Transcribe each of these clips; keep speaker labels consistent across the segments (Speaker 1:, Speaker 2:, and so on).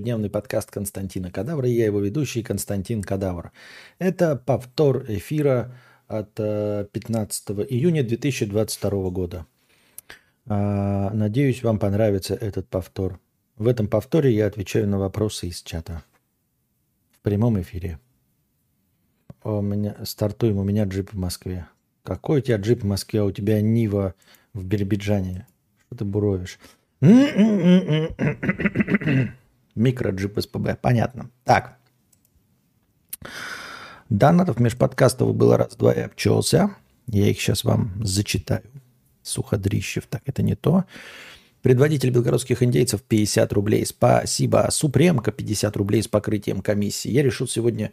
Speaker 1: Дневный подкаст Константина Кадавра, и я его ведущий Константин Кадавр. Это повтор эфира от 15 э, июня 2022 года. А, надеюсь, вам понравится этот повтор. В этом повторе я отвечаю на вопросы из чата. В прямом эфире. У меня, стартуем, у меня джип в Москве. Какой у тебя джип в Москве, а у тебя Нива в Биробиджане? Что ты буровишь? Микроджип СПБ. Понятно. Так. Донатов межподкастов было раз-два и обчелся. Я их сейчас вам зачитаю. Суходрищев. Так, это не то. Предводитель белгородских индейцев 50 рублей. Спасибо. Супремка 50 рублей с покрытием комиссии. Я решил сегодня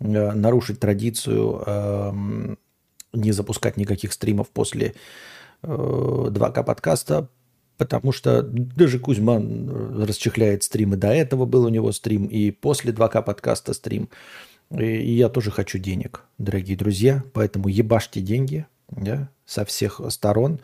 Speaker 1: э, нарушить традицию э, не запускать никаких стримов после э, 2К подкаста, потому что даже Кузьма расчехляет стримы. До этого был у него стрим, и после 2К подкаста стрим. И я тоже хочу денег, дорогие друзья, поэтому ебашьте деньги да, со всех сторон.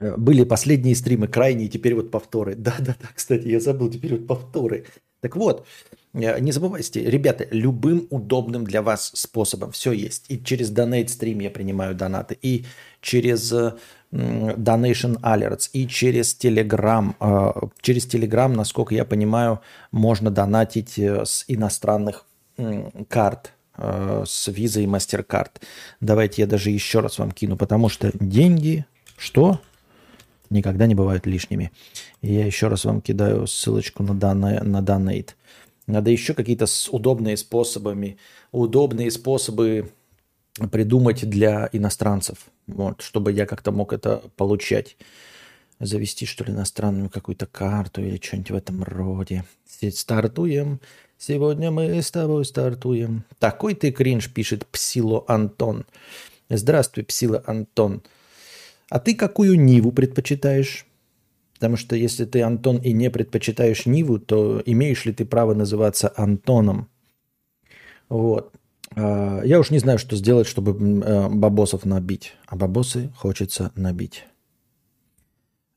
Speaker 1: Были последние стримы крайние, теперь вот повторы. Да-да-да, кстати, я забыл, теперь вот повторы. Так вот, э, не забывайте, ребята, любым удобным для вас способом все есть. И через Donate стрим я принимаю донаты, и через э, Donation Alerts и через Telegram. А, через Telegram, насколько я понимаю, можно донатить э, с иностранных карт, э, с Visa и MasterCard. Давайте я даже еще раз вам кину, потому что деньги, что? Никогда не бывают лишними. Я еще раз вам кидаю ссылочку на, дона, на Donate. Надо еще какие-то удобные способами, удобные способы придумать для иностранцев, вот, чтобы я как-то мог это получать. Завести, что ли, иностранную какую-то карту или что-нибудь в этом роде. Стартуем. Сегодня мы с тобой стартуем. Такой ты кринж, пишет Псило Антон. Здравствуй, Псило Антон. А ты какую Ниву предпочитаешь? Потому что если ты Антон и не предпочитаешь Ниву, то имеешь ли ты право называться Антоном? Вот. А, я уж не знаю, что сделать, чтобы э, бабосов набить. А бабосы хочется набить.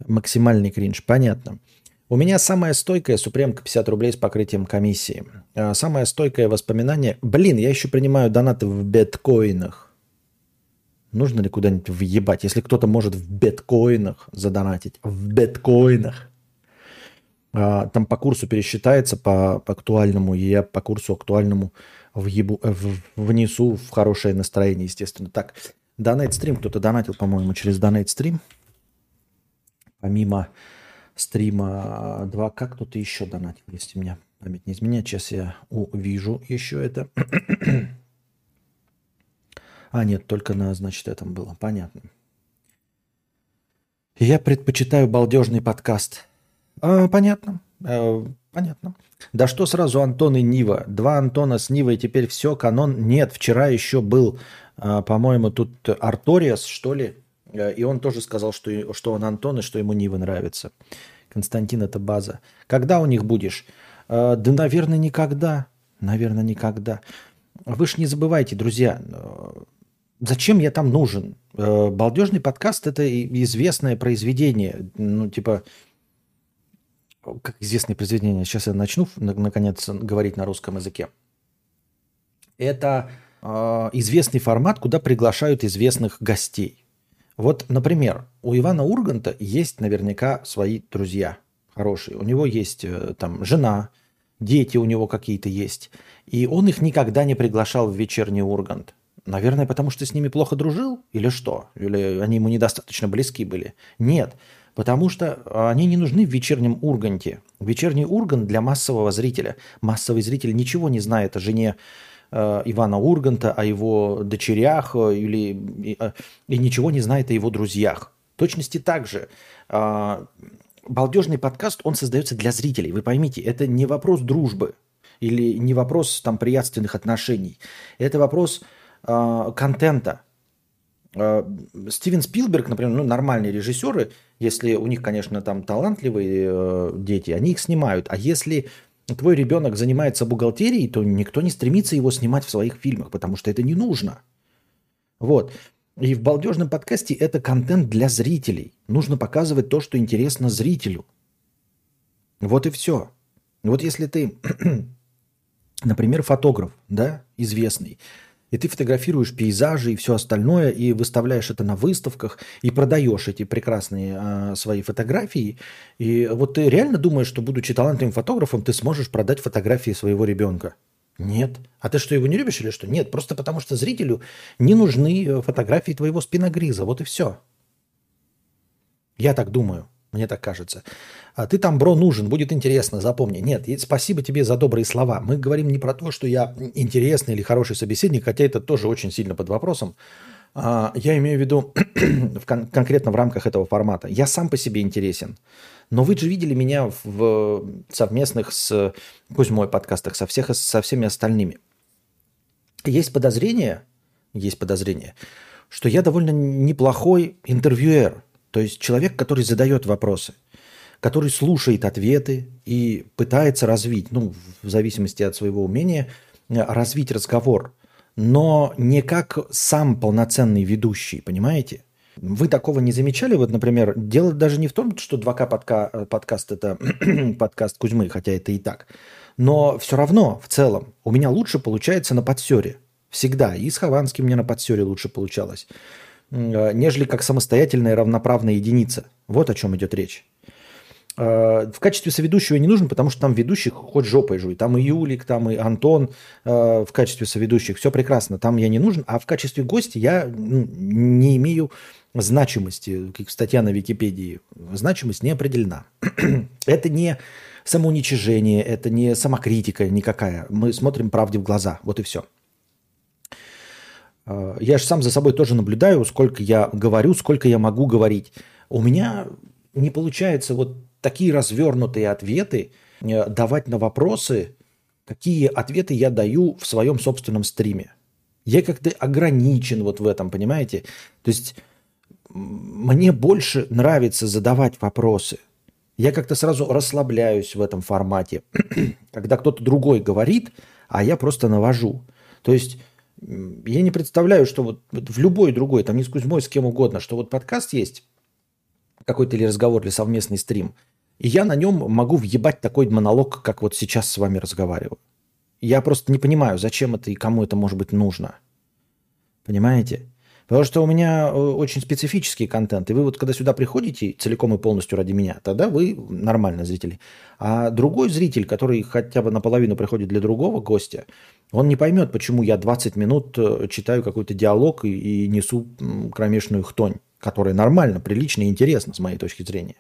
Speaker 1: Максимальный кринж. Понятно. У меня самая стойкая супремка 50 рублей с покрытием комиссии. А, самое стойкое воспоминание. Блин, я еще принимаю донаты в биткоинах. Нужно ли куда-нибудь въебать? Если кто-то может в биткоинах задонатить. В биткоинах. А, там по курсу пересчитается по, по актуальному. И я по курсу актуальному въебу, э, в, внесу в хорошее настроение, естественно. Так, Donate стрим, кто-то донатил, по-моему, через Donate стрим. Помимо стрима 2К кто-то еще донатил, если меня память не изменяет. Сейчас я увижу еще это. а, нет, только на, значит, этом было. Понятно. Я предпочитаю балдежный подкаст. А, понятно. А, понятно. Да что сразу Антон и Нива? Два Антона с Нивой, теперь все, канон. Нет, вчера еще был, а, по-моему, тут Арториас, что ли, э, и он тоже сказал, что, что он Антон и что ему Нива нравится. Константин, это база. Когда у них будешь? Да, наверное, никогда. Наверное, никогда. Вы ж не забывайте, друзья, э, зачем я там нужен? Э, балдежный подкаст – это известное произведение. Ну, типа, как известное произведение, сейчас я начну наконец говорить на русском языке. Это э, известный формат, куда приглашают известных гостей. Вот, например, у Ивана Урганта есть наверняка свои друзья хорошие. У него есть э, там жена, дети у него какие-то есть. И он их никогда не приглашал в вечерний Ургант. Наверное, потому что с ними плохо дружил или что? Или они ему недостаточно близки были? Нет. Потому что они не нужны в вечернем Урганте. Вечерний Ургант для массового зрителя. Массовый зритель ничего не знает о жене э, Ивана Урганта, о его дочерях э, или, и, э, и ничего не знает о его друзьях. В точности так же. Э, балдежный подкаст, он создается для зрителей. Вы поймите, это не вопрос дружбы или не вопрос там приятственных отношений. Это вопрос э, контента. Э, Стивен Спилберг, например, ну, нормальные режиссеры, если у них, конечно, там талантливые э, дети, они их снимают. А если твой ребенок занимается бухгалтерией, то никто не стремится его снимать в своих фильмах, потому что это не нужно. Вот. И в балдежном подкасте это контент для зрителей. Нужно показывать то, что интересно зрителю. Вот и все. Вот если ты, например, фотограф, да, известный, и ты фотографируешь пейзажи и все остальное, и выставляешь это на выставках, и продаешь эти прекрасные а, свои фотографии. И вот ты реально думаешь, что, будучи талантливым фотографом, ты сможешь продать фотографии своего ребенка? Нет. А ты что, его не любишь или что? Нет, просто потому что зрителю не нужны э, фотографии твоего спиногриза. Вот и все. Я так думаю. Мне так кажется. А ты там, бро, нужен, будет интересно, запомни. Нет, спасибо тебе за добрые слова. Мы говорим не про то, что я интересный или хороший собеседник, хотя это тоже очень сильно под вопросом. А, я имею в виду в кон- конкретно в рамках этого формата. Я сам по себе интересен. Но вы же видели меня в совместных с Кузьмой подкастах, со, всех, со всеми остальными. Есть подозрение, есть подозрение, что я довольно неплохой интервьюер. То есть человек, который задает вопросы, который слушает ответы и пытается развить, ну, в зависимости от своего умения, э, развить разговор, но не как сам полноценный ведущий, понимаете? Вы такого не замечали? Вот, например, дело даже не в том, что 2К подка, э, подкаст – это подкаст Кузьмы, хотя это и так. Но все равно, в целом, у меня лучше получается на подсере. Всегда. И с Хованским мне на подсере лучше получалось. Э, нежели как самостоятельная равноправная единица. Вот о чем идет речь. Э, в качестве соведущего не нужен, потому что там ведущих хоть жопой жуй. Там и Юлик, там и Антон э, в качестве соведущих. Все прекрасно. Там я не нужен. А в качестве гостя я ну, не имею значимости, как статья на Википедии. Значимость не определена. это не самоуничижение, это не самокритика никакая. Мы смотрим правде в глаза. Вот и все. А, я же сам за собой тоже наблюдаю, сколько я говорю, сколько я могу говорить. У меня не получается вот такие развернутые ответы э, давать на вопросы, какие ответы я даю в своем собственном стриме. Я как-то ограничен вот в этом, понимаете? То есть мне больше нравится задавать вопросы. Я как-то сразу расслабляюсь в этом формате, когда кто-то другой говорит, а я просто навожу. То есть я не представляю, что вот, в любой другой, там не с Кузьмой, с кем угодно, что вот подкаст есть, какой-то или разговор, или совместный стрим, и я на нем могу въебать такой монолог, как вот сейчас с вами разговариваю. Я просто не понимаю, зачем это и кому это может быть нужно. Понимаете? Потому что у меня э, очень специфический контент. И вы вот когда сюда приходите целиком и полностью ради меня, тогда вы нормальные зрители. А другой зритель, который хотя бы наполовину приходит для другого гостя, он не поймет, почему я 20 минут э, читаю какой-то диалог и, и несу кромешную хтонь, которая нормально, прилично и интересна с моей точки зрения.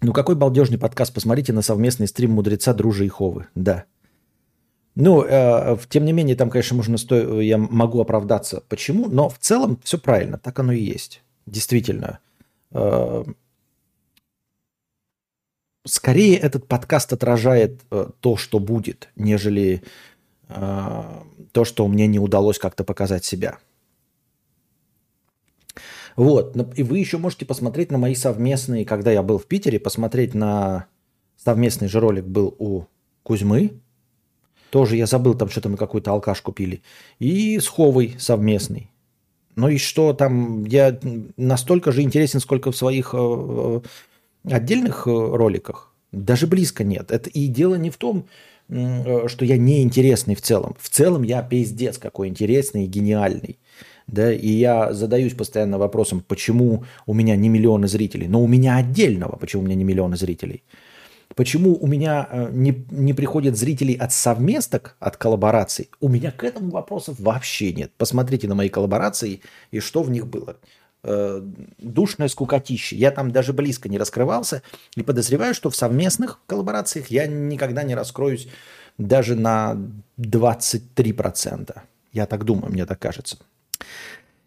Speaker 1: Ну какой балдежный подкаст. Посмотрите на совместный стрим мудреца Дружи и Ховы. Да. Ну, э, тем не менее, там, конечно, можно сто... я могу оправдаться, почему, но в целом все правильно, так оно и есть. Действительно. Э, скорее этот подкаст отражает э, то, что будет, нежели э, то, что мне не удалось как-то показать себя. Вот. И вы еще можете посмотреть на мои совместные, когда я был в Питере, посмотреть на совместный же ролик был у Кузьмы, тоже я забыл, там что-то мы какую-то алкаш купили. И с Ховой совместный. Ну и что там, я настолько же интересен, сколько в своих э, э отдельных э, роликах. Даже близко нет. Это и дело не в том, что я неинтересный в целом. В целом я пиздец какой интересный и гениальный. Да, и я задаюсь постоянно вопросом, почему у меня не миллионы зрителей. Но у меня отдельного, почему у меня не миллионы зрителей. Почему у меня э, не, не приходят зрителей от совместок, от коллабораций? У меня к этому вопросов вообще нет. Посмотрите на мои коллаборации и что в них было. Э, душное скукотище. Я там даже близко не раскрывался. И подозреваю, что в совместных коллаборациях я никогда не раскроюсь даже на 23%. Я так думаю, мне так кажется.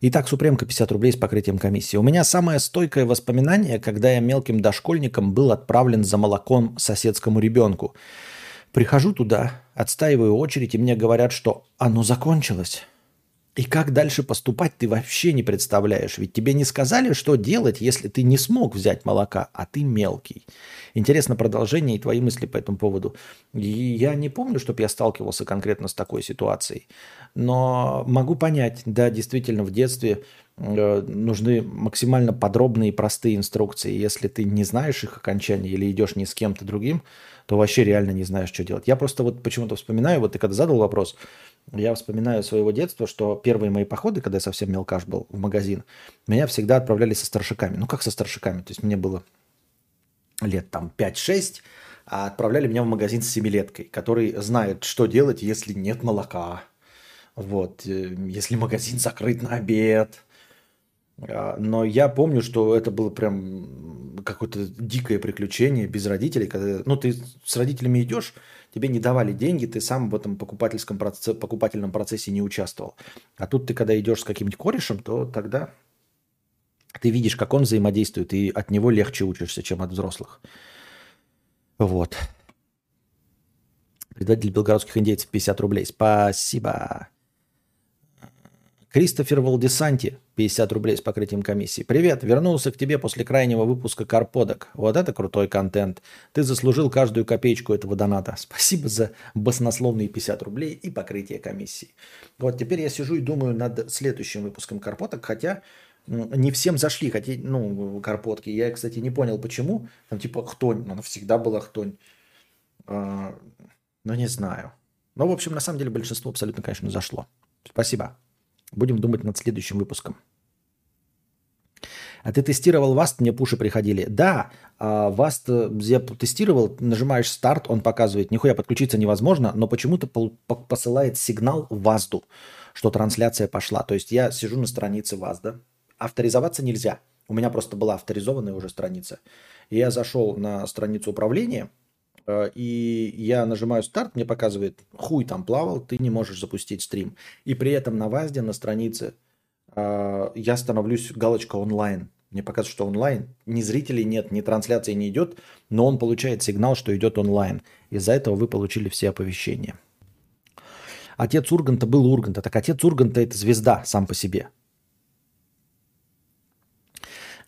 Speaker 1: Итак, Супремка 50 рублей с покрытием комиссии. У меня самое стойкое воспоминание, когда я мелким дошкольником был отправлен за молоком соседскому ребенку. Прихожу туда, отстаиваю очередь, и мне говорят, что оно закончилось. И как дальше поступать, ты вообще не представляешь. Ведь тебе не сказали, что делать, если ты не смог взять молока, а ты мелкий. Интересно продолжение и твои мысли по этому поводу. Я не помню, чтобы я сталкивался конкретно с такой ситуацией. Но могу понять, да, действительно, в детстве э, нужны максимально подробные и простые инструкции. Если ты не знаешь их окончания или идешь не с кем-то другим, то вообще реально не знаешь, что делать. Я просто вот почему-то вспоминаю, вот ты когда задал вопрос, я вспоминаю своего детства, что первые мои походы, когда я совсем мелкаш был в магазин, меня всегда отправляли со старшиками. Ну как со старшиками? То есть мне было лет там 5-6, а отправляли меня в магазин с семилеткой, который знает, что делать, если нет молока. Вот, э, если магазин закрыт на обед. А, но я помню, что это было прям какое-то дикое приключение без родителей. Когда, ну, ты с родителями идешь, тебе не давали деньги, ты сам в этом покупательском процессе, покупательном процессе не участвовал. А тут ты, когда идешь с каким-нибудь корешем, то тогда ты видишь, как он взаимодействует, и от него легче учишься, чем от взрослых. Вот. Предатель белгородских индейцев 50 рублей. Спасибо. Кристофер Валдесанти, 50 рублей с покрытием комиссии. Привет, вернулся к тебе после крайнего выпуска Карподок. Вот это крутой контент. Ты заслужил каждую копеечку этого доната. Спасибо за баснословные 50 рублей и покрытие комиссии. Вот теперь я сижу и думаю над следующим выпуском Карпоток, хотя не всем зашли, хотя, ну, карпотки. Я, кстати, не понял, почему. Там типа хтонь, она всегда была хтонь. А, но не знаю. Но, в общем, на самом деле большинство абсолютно, конечно, зашло. Спасибо. Будем думать над следующим выпуском. А ты тестировал Васт? Мне пуши приходили. Да, Васт э, я тестировал, нажимаешь старт, он показывает, нихуя подключиться невозможно, но почему-то посылает сигнал Вазду, что трансляция пошла. То есть я сижу на странице Вазда, авторизоваться нельзя. У меня просто была авторизованная уже страница. И я зашел на страницу управления, и я нажимаю старт, мне показывает, хуй там плавал, ты не можешь запустить стрим. И при этом на ВАЗДе, на странице, э, я становлюсь галочка онлайн. Мне показывает, что онлайн. Ни зрителей нет, ни трансляции не идет, но он получает сигнал, что идет онлайн. Из-за этого вы получили все оповещения. Отец Урганта был Урганта. Так отец Урганта это звезда сам по себе.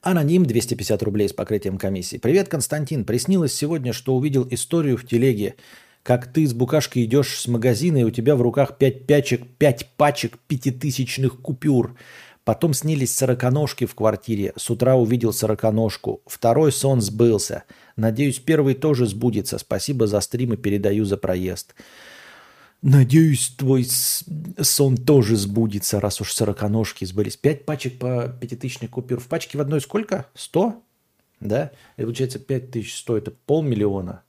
Speaker 1: Аноним 250 рублей с покрытием комиссии. Привет, Константин. Приснилось сегодня, что увидел историю в телеге, как ты с букашкой идешь с магазина, и у тебя в руках 5 пячек, 5 пачек пятитысячных купюр. Потом снились сороконожки в квартире. С утра увидел сороконожку. Второй сон сбылся. Надеюсь, первый тоже сбудется. Спасибо за стрим и передаю за проезд. Надеюсь, твой сон тоже сбудется, раз уж сороконожки сбылись. Пять пачек по пятитысячной купюр. В пачке в одной сколько? Сто? Да? И получается пять тысяч сто, это полмиллиона.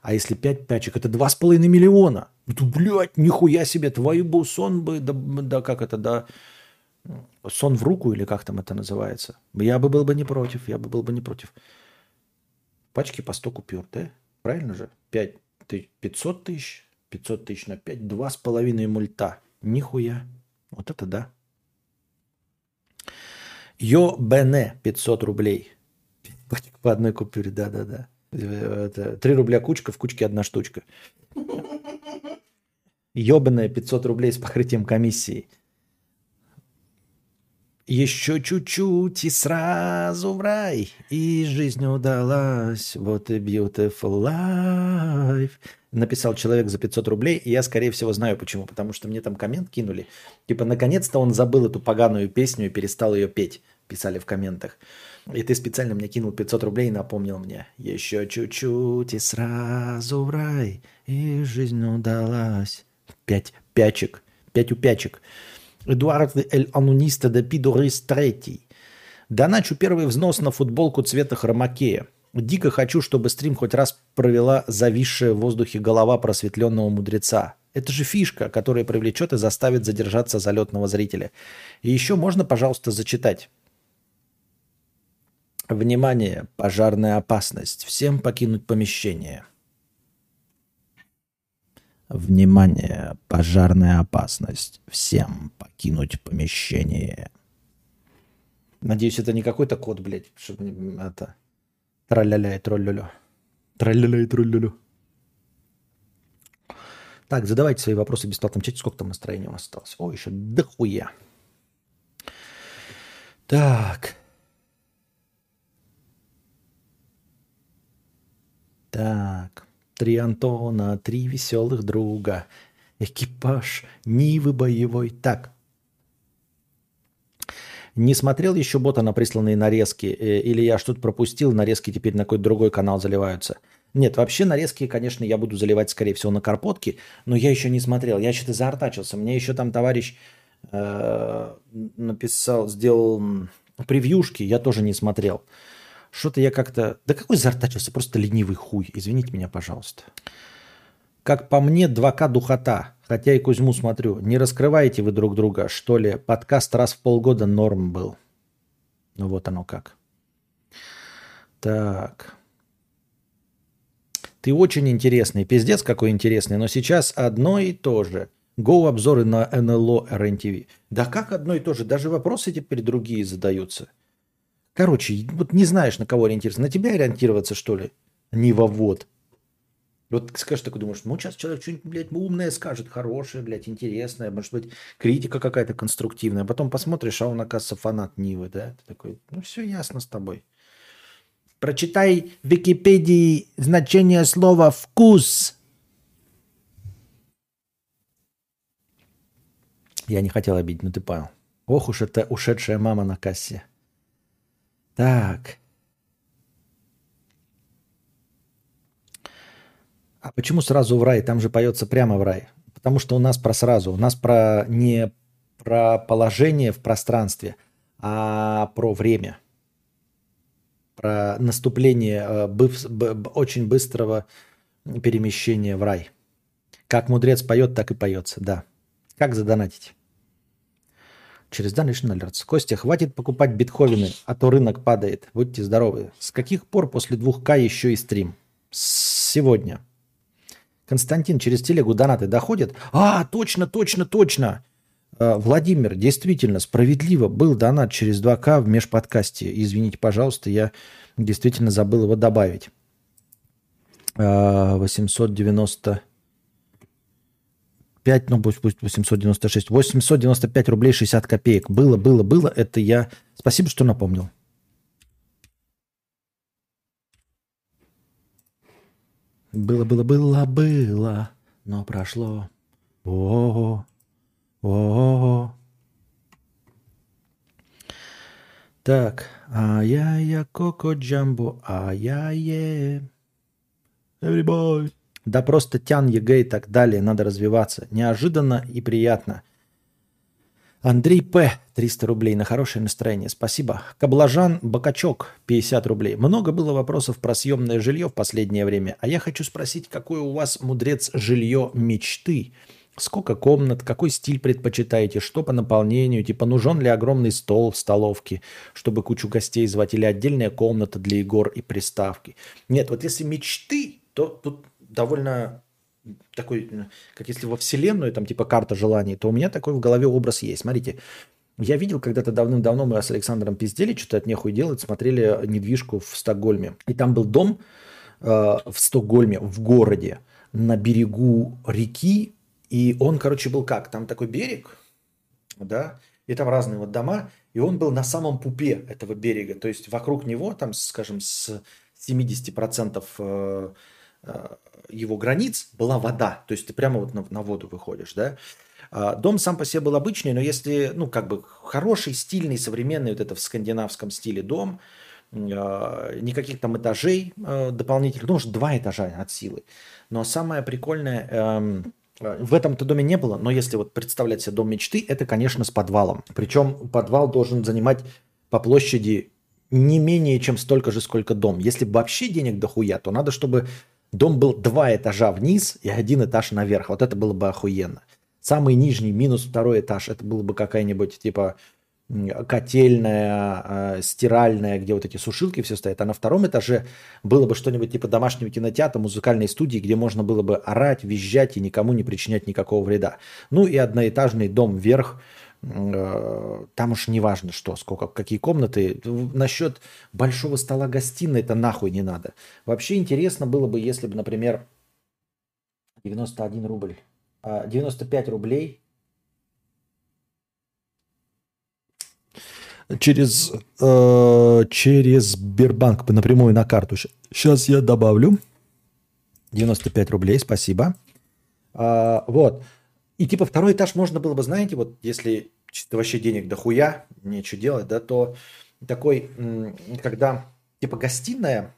Speaker 1: А если пять пачек, это два с половиной миллиона. Ну, блядь, нихуя себе, твой бы сон бы, да, да как это, да, сон в руку или как там это называется. Я бы был бы не против, я бы был бы не против. Пачки по 100 купюр, да? Правильно же? 5, 500 тысяч, 500 тысяч на 5, 2,5 мульта. Нихуя. Вот это да. Йо Бене 500 рублей. По одной купюре, да-да-да. 3 рубля кучка, в кучке одна штучка. Ёбаная 500 рублей с покрытием комиссии. Еще чуть-чуть и сразу в рай, и жизнь удалась. Вот и beautiful life написал человек за 500 рублей, и я, скорее всего, знаю почему. Потому что мне там коммент кинули. Типа, наконец-то он забыл эту поганую песню и перестал ее петь. Писали в комментах. И ты специально мне кинул 500 рублей и напомнил мне. Еще чуть-чуть и сразу в рай, и жизнь удалась. Пять пячек. Пять упячек. Эдуард Эль Ануниста де Пидорис Третий. Доначу первый взнос на футболку цвета хромакея. Дико хочу, чтобы стрим хоть раз провела зависшая в воздухе голова просветленного мудреца. Это же фишка, которая привлечет и заставит задержаться залетного зрителя. И еще можно, пожалуйста, зачитать. Внимание, пожарная опасность. Всем покинуть помещение. Внимание, пожарная опасность. Всем покинуть помещение. Надеюсь, это не какой-то код, блядь, чтобы это Траля-ля и троллю-лю. Траля-ля и троллю-лю. Так, задавайте свои вопросы в бесплатном чате. Сколько там настроения у нас осталось? О, еще дохуя. Так. Так, три Антона, три веселых друга. Экипаж Нивы боевой. Так, не смотрел еще бота на присланные нарезки? Э, или я что-то пропустил, нарезки теперь на какой-то другой канал заливаются? Нет, вообще нарезки, конечно, я буду заливать, скорее всего, на Карпотке, но я еще не смотрел. Я что-то заортачился. Мне еще там товарищ э, написал, сделал превьюшки, я тоже не смотрел. Что-то я как-то... Да какой заортачился? Просто ленивый хуй. Извините меня, пожалуйста. Как по мне, 2К духота. Хотя и Кузьму смотрю. Не раскрываете вы друг друга, что ли? Подкаст раз в полгода норм был. Ну вот оно как. Так. Ты очень интересный. Пиздец какой интересный. Но сейчас одно и то же. Go обзоры на НЛО РНТВ. Да как одно и то же? Даже вопросы теперь другие задаются. Короче, вот не знаешь, на кого ориентироваться. На тебя ориентироваться, что ли? Не вовод. Вот скажешь такой, думаешь, ну сейчас человек что-нибудь, блядь, умное скажет, хорошее, блядь, интересное, может быть, критика какая-то конструктивная. Потом посмотришь, а он, оказывается, фанат Нивы, да? Ты такой, ну все ясно с тобой. Прочитай в Википедии значение слова «вкус». Я не хотел обидеть, но ты понял. Ох уж это ушедшая мама на кассе. Так. А почему сразу в рай? Там же поется прямо в рай. Потому что у нас про сразу. У нас про не про положение в пространстве, а про время. Про наступление э, быв, б, очень быстрого перемещения в рай. Как мудрец поет, так и поется, да. Как задонатить? Через Donation Alerts. Костя, хватит покупать битховены, а то рынок падает. Будьте здоровы. С каких пор после 2К еще и стрим? Сегодня. Константин, через телегу донаты доходят? А, точно, точно, точно. А, Владимир, действительно, справедливо был донат через 2К в межподкасте. Извините, пожалуйста, я действительно забыл его добавить. 895, а, ну пусть, пусть 896, 895 рублей 60 копеек. Было, было, было. Это я... Спасибо, что напомнил. Было, было, было, было, но прошло. О, о, о. Так, ай-яй-я, коко джамбо, ай-яй-е. Everybody. Да просто тян ЕГЭ и так далее, надо развиваться. Неожиданно и приятно. Андрей П. 300 рублей на хорошее настроение. Спасибо. Каблажан Бакачок 50 рублей. Много было вопросов про съемное жилье в последнее время. А я хочу спросить, какое у вас, мудрец, жилье мечты? Сколько комнат, какой стиль предпочитаете, что по наполнению, типа нужен ли огромный стол в столовке, чтобы кучу гостей звать, или отдельная комната для игр и приставки. Нет, вот если мечты, то тут довольно такой, как если во Вселенную, там типа карта желаний, то у меня такой в голове образ есть. Смотрите, я видел когда-то давным-давно мы с Александром пиздели, что-то от нехуй делать, смотрели недвижку в Стокгольме. И там был дом э, в Стокгольме, в городе, на берегу реки. И он, короче, был как? Там такой берег, да, и там разные вот дома. И он был на самом пупе этого берега. То есть вокруг него, там, скажем, с 70% э, э, его границ была вода. То есть ты прямо вот на, на воду выходишь, да. А, дом сам по себе был обычный, но если, ну, как бы хороший, стильный, современный, вот это в скандинавском стиле дом, а, никаких там этажей а, дополнительных, ну, может, два этажа от силы. Но самое прикольное, эм, в этом-то доме не было, но если вот представлять себе дом мечты, это, конечно, с подвалом. Причем подвал должен занимать по площади не менее чем столько же, сколько дом. Если вообще денег дохуя, то надо, чтобы дом был два этажа вниз и один этаж наверх. Вот это было бы охуенно. Самый нижний, минус второй этаж, это было бы какая-нибудь типа котельная, э, стиральная, где вот эти сушилки все стоят. А на втором этаже было бы что-нибудь типа домашнего кинотеатра, музыкальной студии, где можно было бы орать, визжать и никому не причинять никакого вреда. Ну и одноэтажный дом вверх, там уж не важно что, сколько, какие комнаты. Насчет большого стола гостиной это нахуй не надо. Вообще интересно было бы, если бы, например, 91 рубль 95 а, рублей через, э, через Сбербанк напрямую на карту. Сейчас я добавлю. 95 рублей, спасибо. А, вот. И типа второй этаж можно было бы, знаете, вот если вообще денег дохуя, нечего делать, да, то такой, когда типа гостиная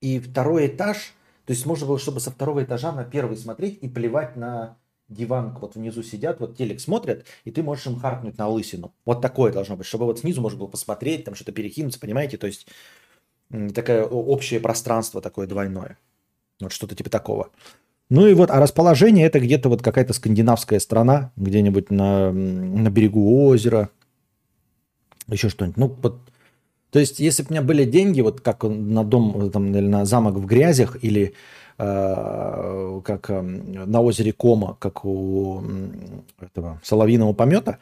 Speaker 1: и второй этаж, то есть можно было, чтобы со второго этажа на первый смотреть и плевать на диван, вот внизу сидят, вот телек смотрят, и ты можешь им харкнуть на лысину. Вот такое должно быть, чтобы вот снизу можно было посмотреть, там что-то перекинуться, понимаете? То есть такое общее пространство такое двойное. Вот что-то типа такого. Ну и вот, а расположение это где-то вот какая-то скандинавская страна, где-нибудь на, на берегу озера, еще что-нибудь. Ну, вот, то есть, если бы у меня были деньги, вот как на дом, там, или на замок в грязях, или э, как э, на озере Кома, как у этого соловьиного помета,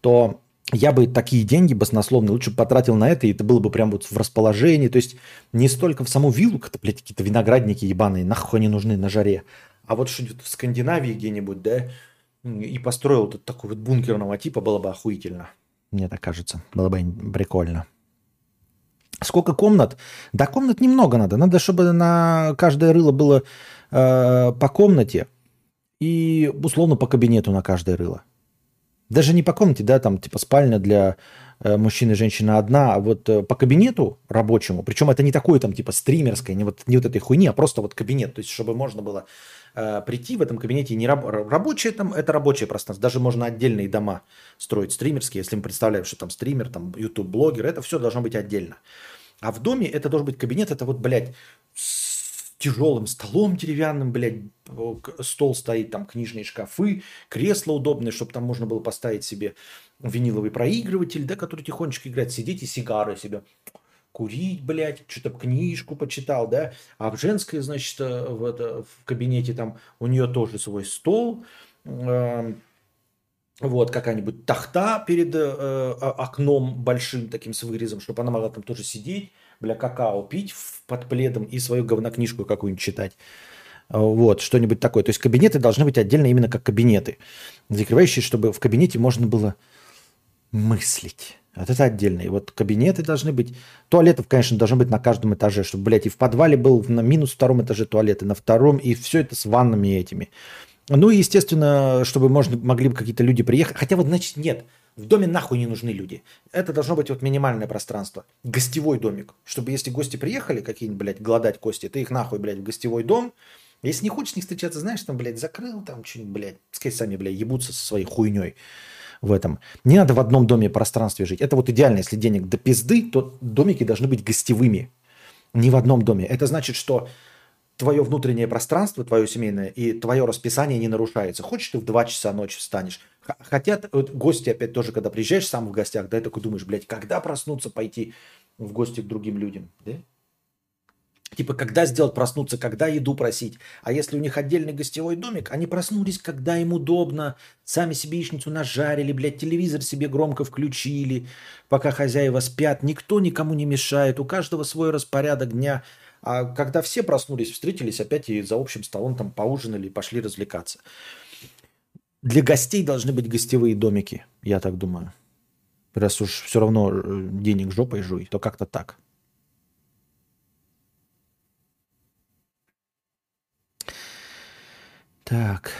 Speaker 1: то я бы такие деньги баснословные лучше потратил на это, и это было бы прям вот в расположении. То есть не столько в саму виллу, как-то, блядь, какие-то виноградники ебаные, нахуй они нужны на жаре, а вот что-нибудь в Скандинавии где-нибудь, да, и построил тут такой вот бункерного типа, было бы охуительно. Мне так кажется. Было бы прикольно. Сколько комнат? Да, комнат немного надо. Надо, чтобы на каждое рыло было э, по комнате и, условно, по кабинету на каждое рыло. Даже не по комнате, да, там типа спальня для э, мужчины и женщины одна, а вот э, по кабинету рабочему, причем это не такое там типа стримерское, не вот, не вот этой хуйни, а просто вот кабинет, то есть чтобы можно было Э, прийти в этом кабинете не раб, рабочее там, это рабочее пространство. Даже можно отдельные дома строить стримерские, если мы представляем, что там стример, там YouTube блогер, это все должно быть отдельно. А в доме это должен быть кабинет, это вот, блядь, с тяжелым столом деревянным, блядь, стол стоит, там книжные шкафы, кресло удобное, чтобы там можно было поставить себе виниловый проигрыватель, да, который тихонечко играет, сидеть и сигары себе курить, блядь, что-то книжку почитал, да, а в женской, значит, э, в, это, в кабинете там у нее тоже свой стол, э, вот, какая-нибудь тахта перед э, окном большим таким с вырезом, чтобы она могла там тоже сидеть, бля, какао пить под пледом и свою говнокнижку какую-нибудь читать. Вот, что-нибудь такое. То есть кабинеты должны быть отдельно именно как кабинеты, закрывающие, чтобы в кабинете можно было мыслить. Вот это отдельно. И вот кабинеты должны быть. Туалетов, конечно, должны быть на каждом этаже, чтобы, блядь, и в подвале был на минус втором этаже туалеты, на втором, и все это с ваннами этими. Ну и, естественно, чтобы можно, могли бы какие-то люди приехать. Хотя вот, значит, нет. В доме нахуй не нужны люди. Это должно быть вот минимальное пространство. Гостевой домик. Чтобы если гости приехали какие-нибудь, блядь, голодать кости, ты их нахуй, блядь, в гостевой дом. Если не хочешь с них встречаться, знаешь, там, блядь, закрыл там что-нибудь, блядь, пускай сами, блядь, ебутся со своей хуйней в этом. Не надо в одном доме пространстве жить. Это вот идеально, если денег до пизды, то домики должны быть гостевыми. Не в одном доме. Это значит, что твое внутреннее пространство, твое семейное, и твое расписание не нарушается. Хочешь, ты в 2 часа ночи встанешь. Хотят вот гости опять тоже, когда приезжаешь сам в гостях, да, и такой думаешь, блядь, когда проснуться, пойти в гости к другим людям, да? Типа, когда сделать проснуться, когда еду просить. А если у них отдельный гостевой домик, они проснулись, когда им удобно. Сами себе яичницу нажарили, блядь, телевизор себе громко включили, пока хозяева спят. Никто никому не мешает. У каждого свой распорядок дня. А когда все проснулись, встретились опять и за общим столом там поужинали и пошли развлекаться. Для гостей должны быть гостевые домики, я так думаю. Раз уж все равно э, денег жопой жуй, то как-то так. Так.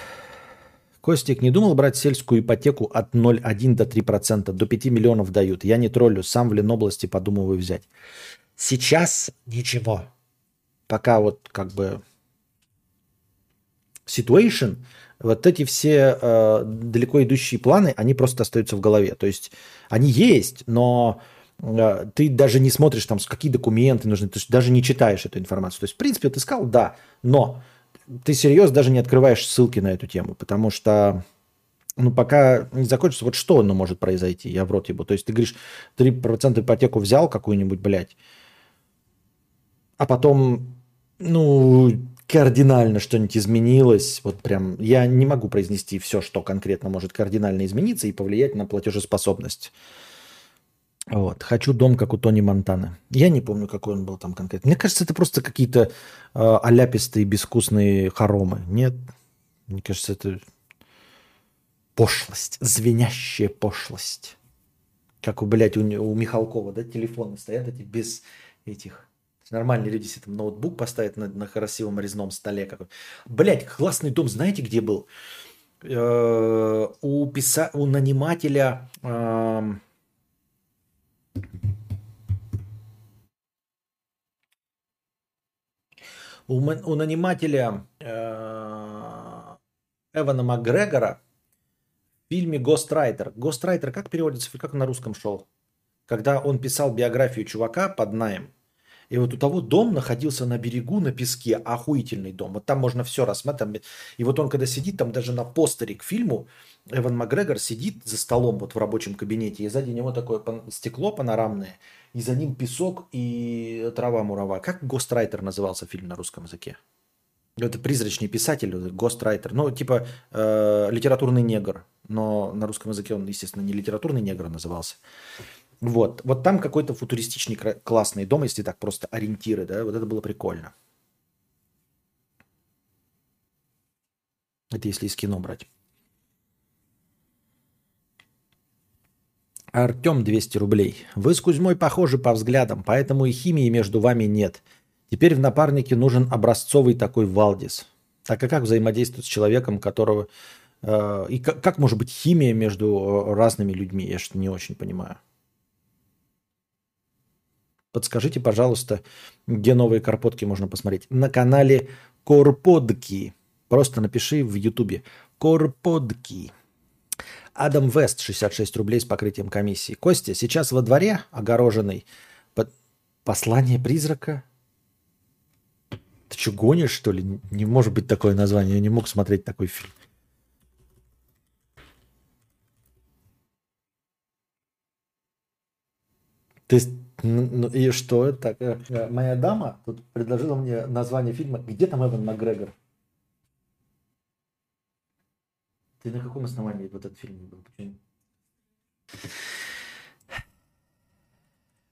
Speaker 1: Костик, не думал брать сельскую ипотеку от 0,1 до 3%? До 5 миллионов дают. Я не троллю, сам в Ленобласти подумываю взять. Сейчас ничего. Пока вот как бы situation, вот эти все э, далеко идущие планы, они просто остаются в голове. То есть они есть, но э, ты даже не смотришь там, какие документы нужны, ты даже не читаешь эту информацию. То есть, в принципе, ты сказал, да, но ты серьезно даже не открываешь ссылки на эту тему, потому что ну, пока не закончится, вот что оно может произойти, я в рот ебу. То есть ты говоришь, 3% ипотеку взял какую-нибудь, блядь, а потом, ну, кардинально что-нибудь изменилось, вот прям, я не могу произнести все, что конкретно может кардинально измениться и повлиять на платежеспособность. Вот. Хочу дом, как у Тони Монтаны. Я не помню, какой он был там конкретно. Мне кажется, это просто какие-то э, аляпистые, безвкусные хоромы. Нет, мне кажется, это пошлость, звенящая пошлость. Как у, блядь, у, у Михалкова, да, телефоны стоят эти без этих, Нормальные люди себе там ноутбук поставят на, на красивом резном столе. Какой. Блять, классный дом, знаете, где был? Э, у, писа... у нанимателя... Э, у, у нанимателя э, Эвана Макгрегора в фильме «Гострайтер». «Гострайтер» как переводится? Как на русском шел? Когда он писал биографию чувака под найм, и вот у того дом находился на берегу, на песке, охуительный дом. Вот там можно все рассмотреть. И вот он когда сидит, там даже на постере к фильму, Эван Макгрегор сидит за столом вот в рабочем кабинете, и сзади него такое стекло панорамное, и за ним песок и трава мурава. Как «Гострайтер» назывался фильм на русском языке? Это призрачный писатель, гострайтер. Ну, типа э, литературный негр. Но на русском языке он, естественно, не литературный негр назывался. Вот, вот там какой-то футуристичный классный дом, если так просто ориентиры, да, вот это было прикольно. Это если из кино брать. Артем 200 рублей. Вы с Кузьмой похожи по взглядам, поэтому и химии между вами нет. Теперь в напарнике нужен образцовый такой Валдис. Так а как взаимодействовать с человеком, которого... Э, и как, как может быть химия между э, разными людьми? Я что не очень понимаю. Подскажите, пожалуйста, где новые карпотки можно посмотреть. На канале Корподки. Просто напиши в Ютубе. Корподки. Адам Вест, 66 рублей с покрытием комиссии. Костя, сейчас во дворе огороженный под... послание призрака? Ты что, гонишь, что ли? Не может быть такое название. Я не мог смотреть такой фильм. Ты и что это? Э, э, моя дама тут предложила мне название фильма «Где там Эван Макгрегор?» Ты на каком основании вот этот фильм был? Почему?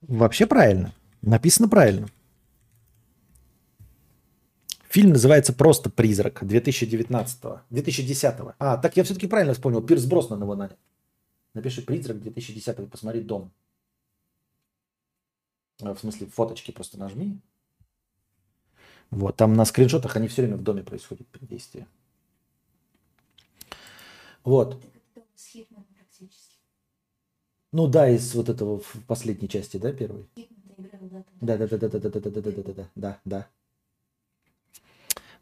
Speaker 1: Вообще правильно. Написано правильно. Фильм называется просто «Призрак» 2019 2010 -го. А, так я все-таки правильно вспомнил. Пирс Броснан его нанял. Напиши «Призрак» 2010 посмотри «Дом». Э, в смысле, фоточки просто нажми. Вот, там на скриншотах они все время в доме происходят действия. Вот. Ну да, из вот этого в последней части, да, первой? Да, да, да, да, да, да, да, да, да, да, да, да, да.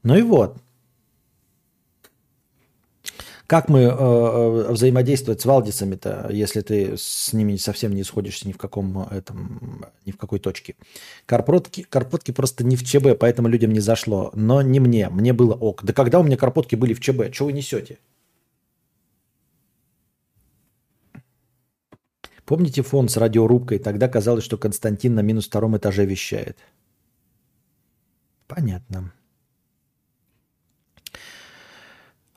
Speaker 1: Ну и вот. Как мы э, э, взаимодействовать с Валдисами-то, если ты с ними совсем не сходишься ни в каком этом, ни в какой точке? Карпотки, карпотки просто не в ЧБ, поэтому людям не зашло. Но не мне, мне было ок. Да когда у меня карпотки были в ЧБ? Что вы несете? Помните фон с радиорубкой? Тогда казалось, что Константин на минус втором этаже вещает. Понятно.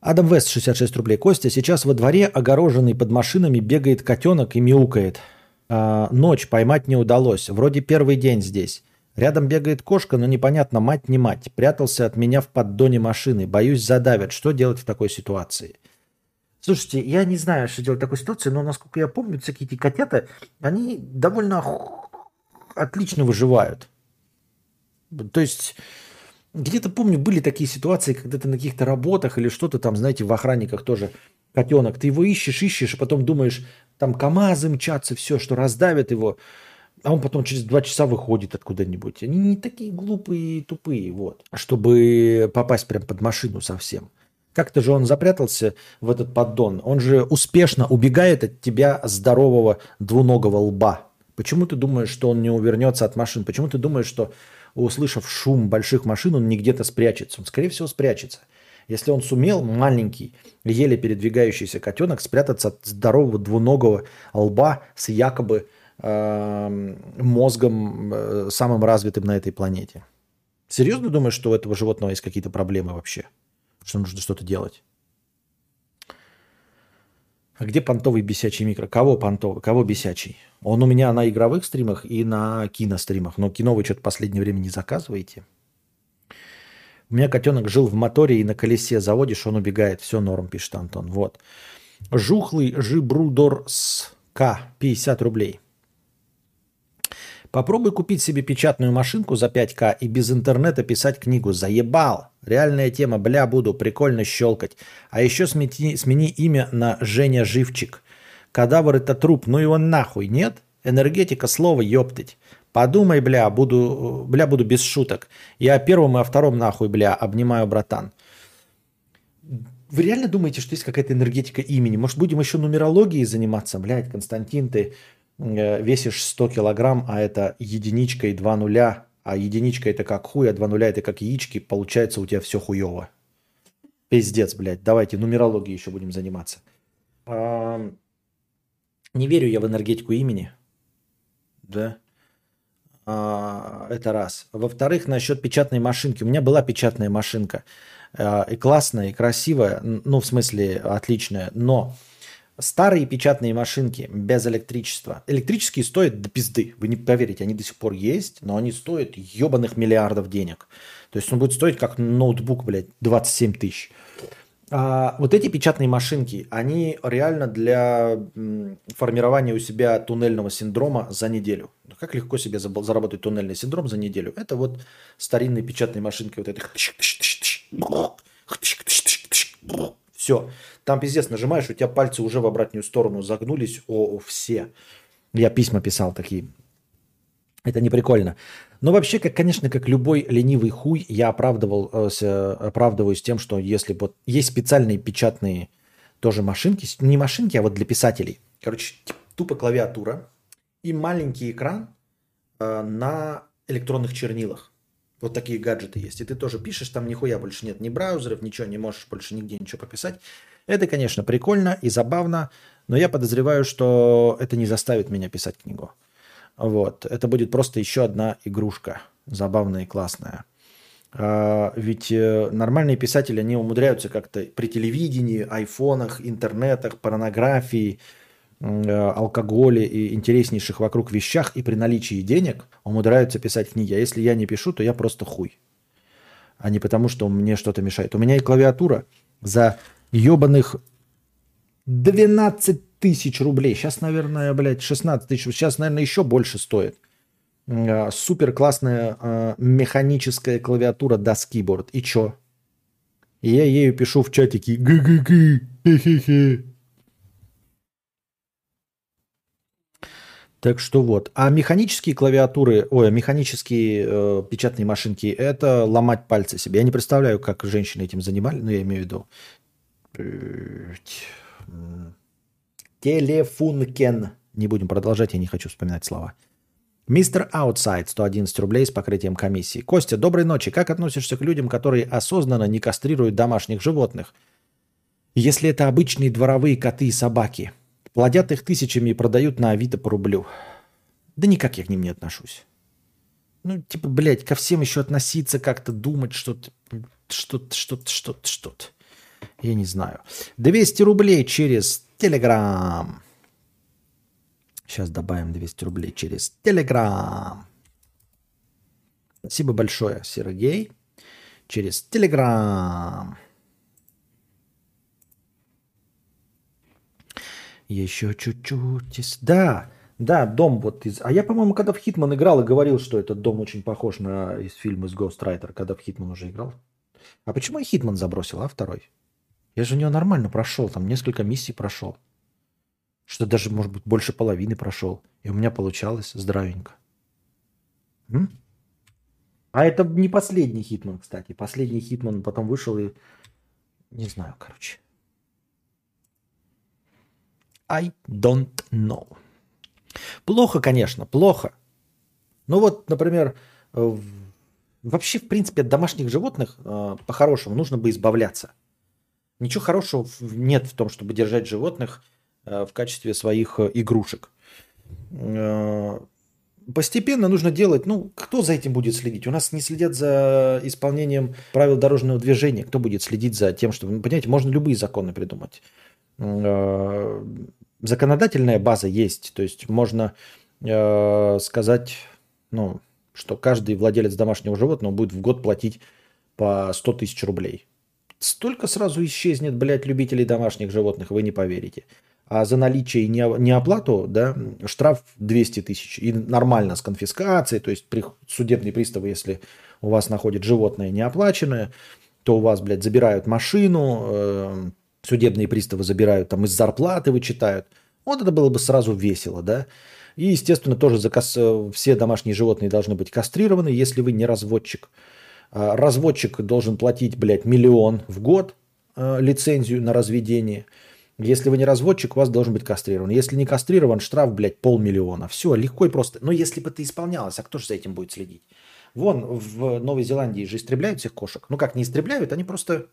Speaker 1: Адам Вест, 66 рублей. Костя, сейчас во дворе, огороженный под машинами, бегает котенок и мяукает. А, ночь поймать не удалось. Вроде первый день здесь. Рядом бегает кошка, но непонятно, мать не мать. Прятался от меня в поддоне машины. Боюсь, задавят. Что делать в такой ситуации? Слушайте, я не знаю, что делать в такой ситуации, но, насколько я помню, всякие эти котята, они довольно отлично выживают. То есть где-то помню, были такие ситуации, когда ты на каких-то работах или что-то там, знаете, в охранниках тоже котенок, ты его ищешь, ищешь, а потом думаешь, там КАМАЗы мчатся, все, что раздавят его, а он потом через два часа выходит откуда-нибудь. Они не такие глупые и тупые, вот, чтобы попасть прям под машину совсем. Как-то же он запрятался в этот поддон. Он же успешно убегает от тебя здорового двуногого лба. Почему ты думаешь, что он не увернется от машин? Почему ты думаешь, что услышав шум больших машин, он не где-то спрячется. Он, скорее всего, спрячется. Если он сумел, маленький, еле передвигающийся котенок, спрятаться от здорового двуногого лба с якобы э, мозгом э, самым развитым на этой планете. Серьезно думаешь, что у этого животного есть какие-то проблемы вообще? Что нужно что-то делать? А где понтовый бесячий микро? Кого понтовый? Кого бесячий? Он у меня на игровых стримах и на киностримах. Но кино вы что-то в последнее время не заказываете. У меня котенок жил в моторе и на колесе заводишь, он убегает. Все норм, пишет Антон. Вот. Жухлый Жибрудор с К. 50 рублей. Попробуй купить себе печатную машинку за 5к и без интернета писать книгу. Заебал. Реальная тема, бля, буду прикольно щелкать. А еще смени, смени имя на Женя Живчик. Кадавр это труп, ну его нахуй, нет? Энергетика слова ёптыть. Подумай, бля, буду, бля, буду без шуток. Я о первом и о втором нахуй, бля, обнимаю, братан. Вы реально думаете, что есть какая-то энергетика имени? Может, будем еще нумерологией заниматься? Блядь, Константин, ты весишь 100 килограмм, а это единичка и два нуля, а единичка это как хуй, а два нуля это как яички, получается у тебя все хуево. Пиздец, блядь. Давайте нумерологией еще будем заниматься. Не верю я в энергетику имени. Да. А, это раз. Во-вторых, насчет печатной машинки. У меня была печатная машинка. А, и классная, и красивая. Ну, в смысле, отличная. Но старые печатные машинки без электричества. Электрические стоят до пизды. Вы не поверите, они до сих пор есть, но они стоят ебаных миллиардов денег. То есть он будет стоить как ноутбук, блядь, 27 тысяч. А вот эти печатные машинки, они реально для формирования у себя туннельного синдрома за неделю. Ну, как легко себе заработать туннельный синдром за неделю? Это вот старинные печатные машинки, вот этих. Все. Там пиздец нажимаешь, у тебя пальцы уже в обратную сторону загнулись. О, все. Я письма писал такие. Это не прикольно. Но вообще, как, конечно, как любой ленивый хуй, я оправдывался, оправдываюсь тем, что если вот есть специальные печатные тоже машинки, не машинки, а вот для писателей. Короче, тупо клавиатура и маленький экран э, на электронных чернилах. Вот такие гаджеты есть. И ты тоже пишешь, там нихуя больше нет ни браузеров, ничего, не можешь больше нигде ничего пописать. Это, конечно, прикольно и забавно, но я подозреваю, что это не заставит меня писать книгу. Вот. Это будет просто еще одна игрушка, забавная и классная. А, ведь э, нормальные писатели, они умудряются как-то при телевидении, айфонах, интернетах, порнографии, э, алкоголе и интереснейших вокруг вещах и при наличии денег умудряются писать книги. А если я не пишу, то я просто хуй. А не потому, что мне что-то мешает. У меня и клавиатура за ебаных 12 тысяч рублей. Сейчас, наверное, блядь, 16 тысяч. Сейчас, наверное, еще больше стоит. А, супер классная а, механическая клавиатура Keyboard. И чё? И я ею пишу в чатике г хе Так что вот. А механические клавиатуры, ой, механические э, печатные машинки, это ломать пальцы себе. Я не представляю, как женщины этим занимались, но я имею в виду. Телефункен. Не будем продолжать, я не хочу вспоминать слова. Мистер Аутсайд, 111 рублей с покрытием комиссии. Костя, доброй ночи. Как относишься к людям, которые осознанно не кастрируют домашних животных? Если это обычные дворовые коты и собаки, плодят их тысячами и продают на Авито по рублю. Да никак я к ним не отношусь. Ну, типа, блядь, ко всем еще относиться, как-то думать что-то, что-то, что-то, что-то, что-то. Я не знаю. 200 рублей через Телеграм. Сейчас добавим 200 рублей через Телеграм. Спасибо большое, Сергей. Через Телеграм. Еще чуть-чуть. Да, да, дом вот из... А я, по-моему, когда в Хитман играл и говорил, что этот дом очень похож на из фильма из Ghostwriter, когда в Хитман уже играл. А почему я Hitman забросил, а второй? Я же у него нормально прошел, там несколько миссий прошел. Что даже, может быть, больше половины прошел. И у меня получалось здравенько. М? А это не последний Hitman, кстати. Последний Hitman потом вышел и... Не знаю, короче. I don't know. Плохо, конечно, плохо. Ну вот, например, вообще, в принципе, от домашних животных э, по-хорошему нужно бы избавляться. Ничего хорошего нет в том, чтобы держать животных э, в качестве своих э, игрушек. Э, постепенно нужно делать, ну, кто за этим будет следить? У нас не следят за исполнением правил дорожного движения. Кто будет следить за тем, что, понимаете, можно любые законы придумать. Законодательная база есть, то есть можно сказать, ну, что каждый владелец домашнего животного будет в год платить по 100 тысяч рублей. Столько сразу исчезнет, блядь, любителей домашних животных, вы не поверите. а за наличие и неоплату да, штраф 200 тысяч. И нормально с конфискацией, то есть при, судебные приставы, если у вас находят животное неоплаченное, то у вас, блядь, забирают машину, э, судебные приставы забирают, там из зарплаты вычитают. Вот это было бы сразу весело, да. И, естественно, тоже заказ... Э, все домашние животные должны быть кастрированы, если вы не разводчик. А разводчик должен платить, блядь, миллион в год э, лицензию на разведение. Если вы не разводчик, у вас должен быть кастрирован. Если не кастрирован, штраф, блядь, полмиллиона. Все, легко и просто. Но если бы это исполнялось, а кто же за этим будет следить? Вон в Новой Зеландии же истребляют всех кошек. Ну как, не истребляют, они просто...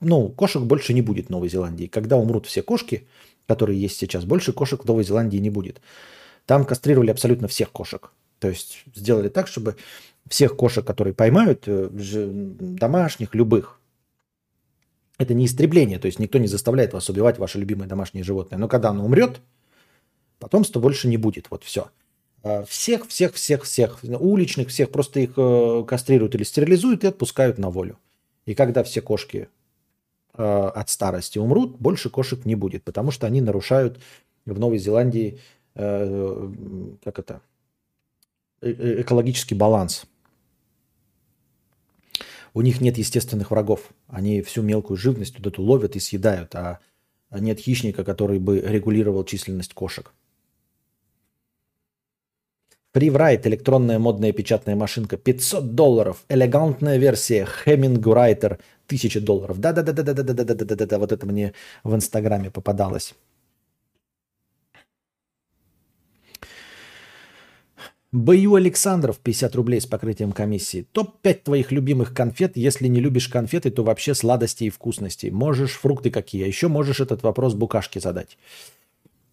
Speaker 1: Ну, кошек больше не будет в Новой Зеландии. Когда умрут все кошки, которые есть сейчас, больше кошек в Новой Зеландии не будет. Там кастрировали абсолютно всех кошек. То есть сделали так, чтобы всех кошек, которые поймают, э, домашних, любых, это не истребление, то есть никто не заставляет вас убивать ваше любимое домашнее животное. Но когда оно умрет, потомства больше не будет. Вот все. А всех, всех, всех, всех, уличных всех, просто их э, кастрируют или стерилизуют и отпускают на волю. И когда все кошки Э, от старости умрут, больше кошек не будет, потому что они нарушают в Новой Зеландии как это экологический баланс. У них нет естественных врагов. Они всю мелкую живность вот эту ловят и съедают, а нет хищника, который бы регулировал численность кошек. Приврайт, электронная модная печатная машинка, 500 долларов. Элегантная версия, Хеминг Райтер, 1000 долларов. Да-да-да-да-да-да-да-да-да-да, вот это мне в Инстаграме попадалось. Бою Александров, 50 рублей с покрытием комиссии. Топ-5 твоих любимых конфет. Если не любишь конфеты, то вообще сладости и вкусности. Можешь фрукты какие. А еще можешь этот вопрос букашке задать.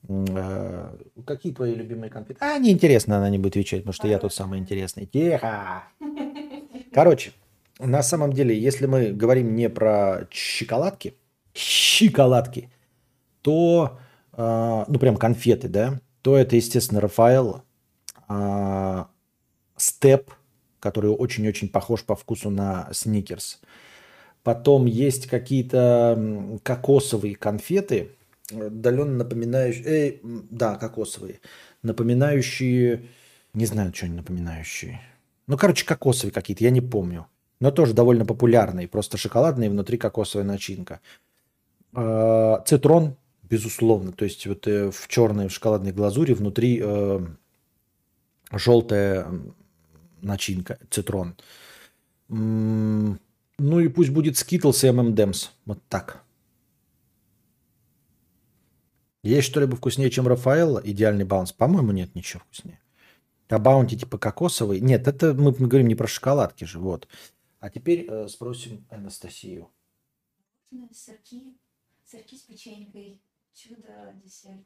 Speaker 1: Э, какие твои любимые конфеты? А, неинтересно, она не будет отвечать, потому что я тут самый интересный. Тихо. Короче, на самом деле, если мы говорим не про шоколадки, шоколадки, то, э, ну, прям конфеты, да, то это, естественно, Рафаэл, э, Степ, который очень-очень похож по вкусу на Сникерс. Потом есть какие-то кокосовые конфеты – отдаленно напоминающие, э, да, кокосовые, напоминающие, не знаю, что они напоминающие. Ну, короче, кокосовые какие-то, я не помню. Но тоже довольно популярные, просто шоколадные, внутри кокосовая начинка. А, цитрон, безусловно, то есть вот э, в черной в шоколадной глазури внутри э, желтая начинка, цитрон. Ну и пусть будет Skittles и M&M's. Вот так. Есть что-либо вкуснее, чем Рафаэлло? Идеальный баланс? По-моему, нет ничего вкуснее. А баунти типа кокосовый? Нет, это мы, говорим не про шоколадки же. Вот. А теперь э, спросим Анастасию.
Speaker 2: Сырки, сырки с печенькой, чудо, десерт,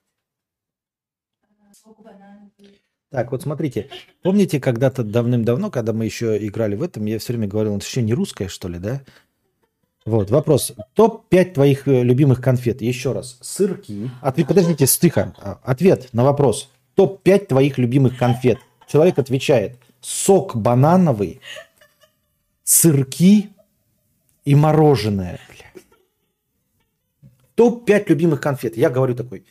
Speaker 2: э, сок банановый.
Speaker 1: Так, вот смотрите, помните когда-то давным-давно, когда мы еще играли в этом, я все время говорил, это еще не русское, что ли, да? Вот, вопрос. Топ-5 твоих э, любимых конфет. Еще раз. Сырки. Ответ, подождите, стыха. А, ответ на вопрос. Топ-5 твоих любимых конфет. Человек отвечает. Сок банановый, сырки и мороженое. Топ-5 любимых конфет. Я говорю такой,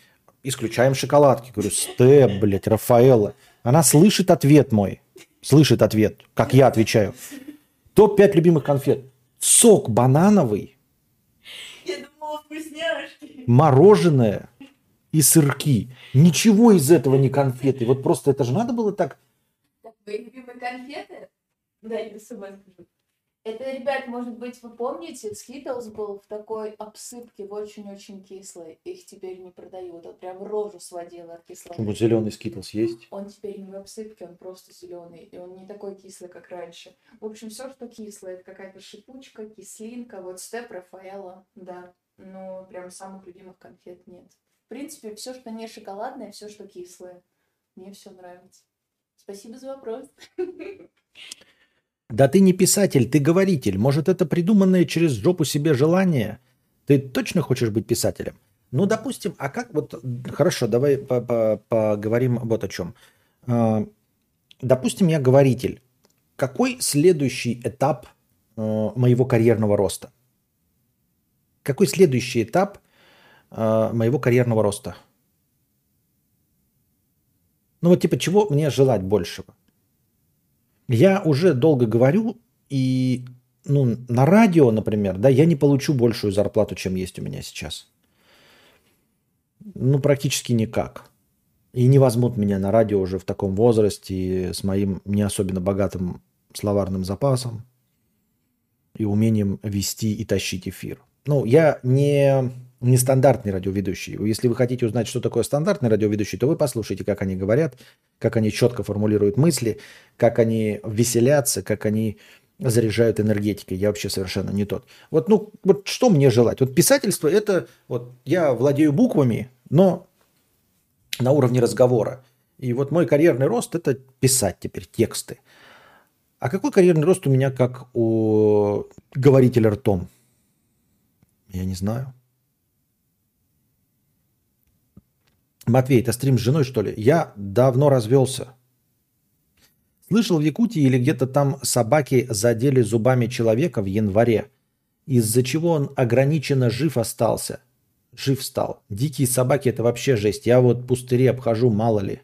Speaker 1: исключаем шоколадки. Говорю, степ, блядь, Рафаэла. Она слышит ответ мой. Слышит ответ, как я отвечаю. Топ-5 любимых конфет сок банановый,
Speaker 2: Я думала, вкусняшки.
Speaker 1: мороженое и сырки. Ничего из этого не конфеты. Вот просто это же надо было так.
Speaker 2: Так, твои любимые конфеты? Да, я с собой скажу. Это, ребят, может быть, вы помните, Skittles был в такой обсыпке, в очень-очень кислой. Их теперь не продают. Он прям рожу сводил от кислоты.
Speaker 1: Вот зеленый Skittles есть?
Speaker 2: Он теперь не в обсыпке, он просто зеленый. И он не такой кислый, как раньше. В общем, все, что кислое, это какая-то шипучка, кислинка. Вот степ Рафаэла, да. Но прям самых любимых конфет нет. В принципе, все, что не шоколадное, все, что кислое. Мне все нравится. Спасибо за вопрос.
Speaker 1: Да ты не писатель, ты говоритель. Может, это придуманное через жопу себе желание? Ты точно хочешь быть писателем? Ну, допустим, а как вот... Хорошо, давай поговорим вот о чем. А, допустим, я говоритель. Какой следующий этап э, моего карьерного роста? Какой следующий этап э, моего карьерного роста. Ну вот типа чего мне желать большего? Я уже долго говорю, и ну, на радио, например, да, я не получу большую зарплату, чем есть у меня сейчас. Ну, практически никак. И не возьмут меня на радио уже в таком возрасте с моим не особенно богатым словарным запасом и умением вести и тащить эфир. Ну, я не, не стандартный радиоведущий. Если вы хотите узнать, что такое стандартный радиоведущий, то вы послушайте, как они говорят, как они четко формулируют мысли, как они веселятся, как они заряжают энергетикой. Я вообще совершенно не тот. Вот, ну, вот что мне желать? Вот писательство это, вот я владею буквами, но на уровне разговора. И вот мой карьерный рост это писать теперь тексты. А какой карьерный рост у меня как у говорителя ртом? Я не знаю. Матвей, это стрим с женой, что ли? Я давно развелся. Слышал, в Якутии или где-то там собаки задели зубами человека в январе, из-за чего он ограниченно жив остался. Жив стал. Дикие собаки это вообще жесть. Я вот пустыри обхожу, мало ли.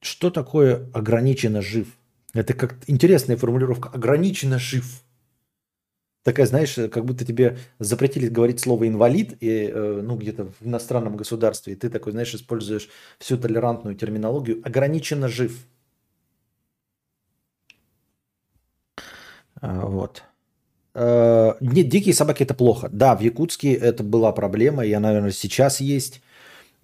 Speaker 1: Что такое ограниченно жив? Это как интересная формулировка. Ограниченно жив. Такая, знаешь, как будто тебе запретили говорить слово инвалид, и, э, ну, где-то в иностранном государстве, и ты такой, знаешь, используешь всю толерантную терминологию. Ограниченно жив. А, вот. Э, нет, дикие собаки это плохо. Да, в Якутске это была проблема, и она, наверное, сейчас есть.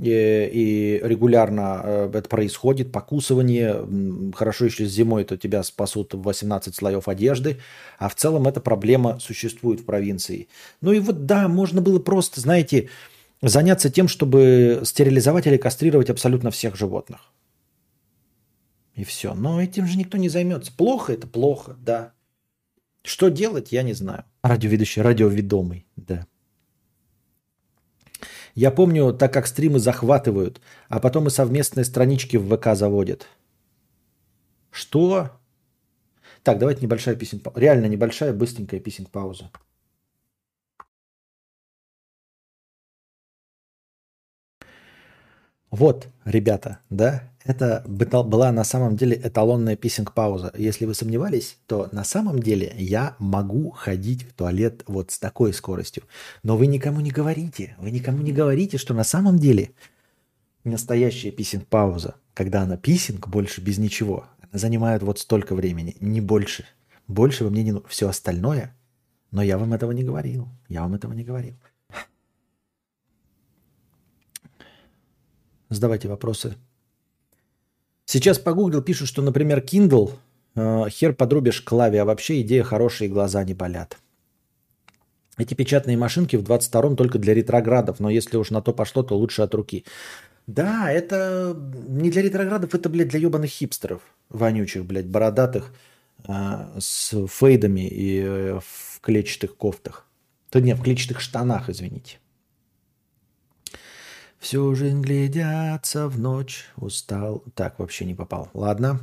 Speaker 1: И, и регулярно э, это происходит, покусывание. Хорошо еще зимой, то тебя спасут 18 слоев одежды. А в целом эта проблема существует в провинции. Ну и вот да, можно было просто, знаете, заняться тем, чтобы стерилизовать или кастрировать абсолютно всех животных. И все. Но этим же никто не займется. Плохо это плохо, да. Что делать, я не знаю. Радиоведущий, радиоведомый, да. Я помню, так как стримы захватывают, а потом и совместные странички в ВК заводят. Что? Так, давайте небольшая пауза. Реально небольшая, быстренькая писинг пауза. Вот, ребята, да, это была на самом деле эталонная писинг-пауза. Если вы сомневались, то на самом деле я могу ходить в туалет вот с такой скоростью. Но вы никому не говорите, вы никому не говорите, что на самом деле настоящая писинг-пауза, когда она писинг, больше без ничего, она занимает вот столько времени, не больше. Больше вы мне не нужно. Все остальное, но я вам этого не говорил. Я вам этого не говорил. Задавайте вопросы. Сейчас погуглил, пишут, что, например, Kindle, э, хер подрубишь клаве, а вообще идея хорошая, и глаза не болят. Эти печатные машинки в 22-м только для ретроградов, но если уж на то пошло, то лучше от руки. Да, это не для ретроградов, это, блядь, для ебаных хипстеров, вонючих, блядь, бородатых, э, с фейдами и э, в клетчатых кофтах. То не, в клетчатых штанах, извините. Всю жизнь глядятся в ночь, устал. Так, вообще не попал. Ладно.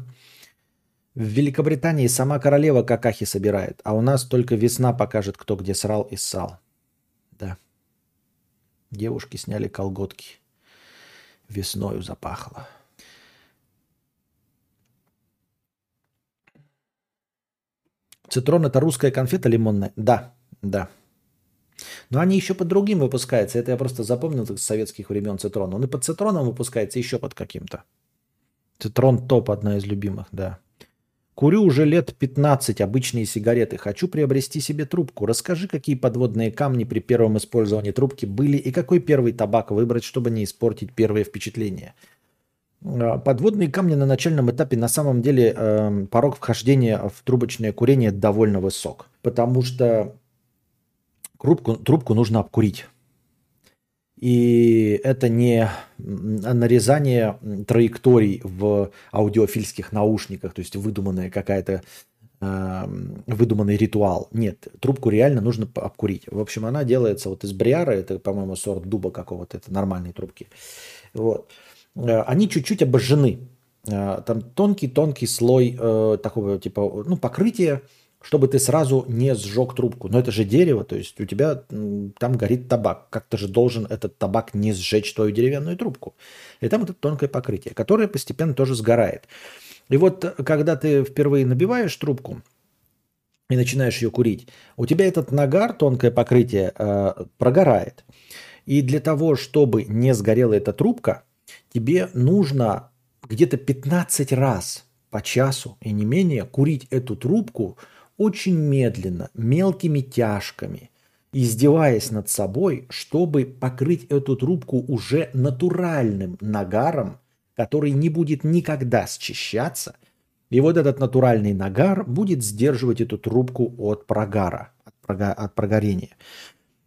Speaker 1: В Великобритании сама королева какахи собирает, а у нас только весна покажет, кто где срал и ссал. Да. Девушки сняли колготки. Весною запахло. Цитрон это русская конфета лимонная? Да, да. Но они еще под другим выпускаются. Это я просто запомнил с советских времен Цитрон. Он и под Цитроном выпускается, еще под каким-то. Цитрон топ, одна из любимых, да. Курю уже лет 15 обычные сигареты. Хочу приобрести себе трубку. Расскажи, какие подводные камни при первом использовании трубки были и какой первый табак выбрать, чтобы не испортить первое впечатление. А, подводные камни на начальном этапе на самом деле э, порог вхождения в трубочное курение довольно высок. Потому что Трубку, трубку нужно обкурить. И это не нарезание траекторий в аудиофильских наушниках, то есть выдуманная какая-то э, выдуманный ритуал. Нет, трубку реально нужно обкурить. В общем, она делается вот из бриара, это, по-моему, сорт дуба какого-то, это нормальные трубки. Вот. Э, они чуть-чуть обожжены. Э, там тонкий-тонкий слой э, такого типа, ну, покрытия, чтобы ты сразу не сжег трубку. Но это же дерево, то есть у тебя там горит табак. Как ты же должен этот табак не сжечь твою деревянную трубку? И там это тонкое покрытие, которое постепенно тоже сгорает. И вот когда ты впервые набиваешь трубку и начинаешь ее курить, у тебя этот нагар, тонкое покрытие, э, прогорает. И для того, чтобы не сгорела эта трубка, тебе нужно где-то 15 раз по часу и не менее курить эту трубку очень медленно, мелкими тяжками, издеваясь над собой, чтобы покрыть эту трубку уже натуральным нагаром, который не будет никогда счищаться. И вот этот натуральный нагар будет сдерживать эту трубку от прогара, от, прога, от прогорения.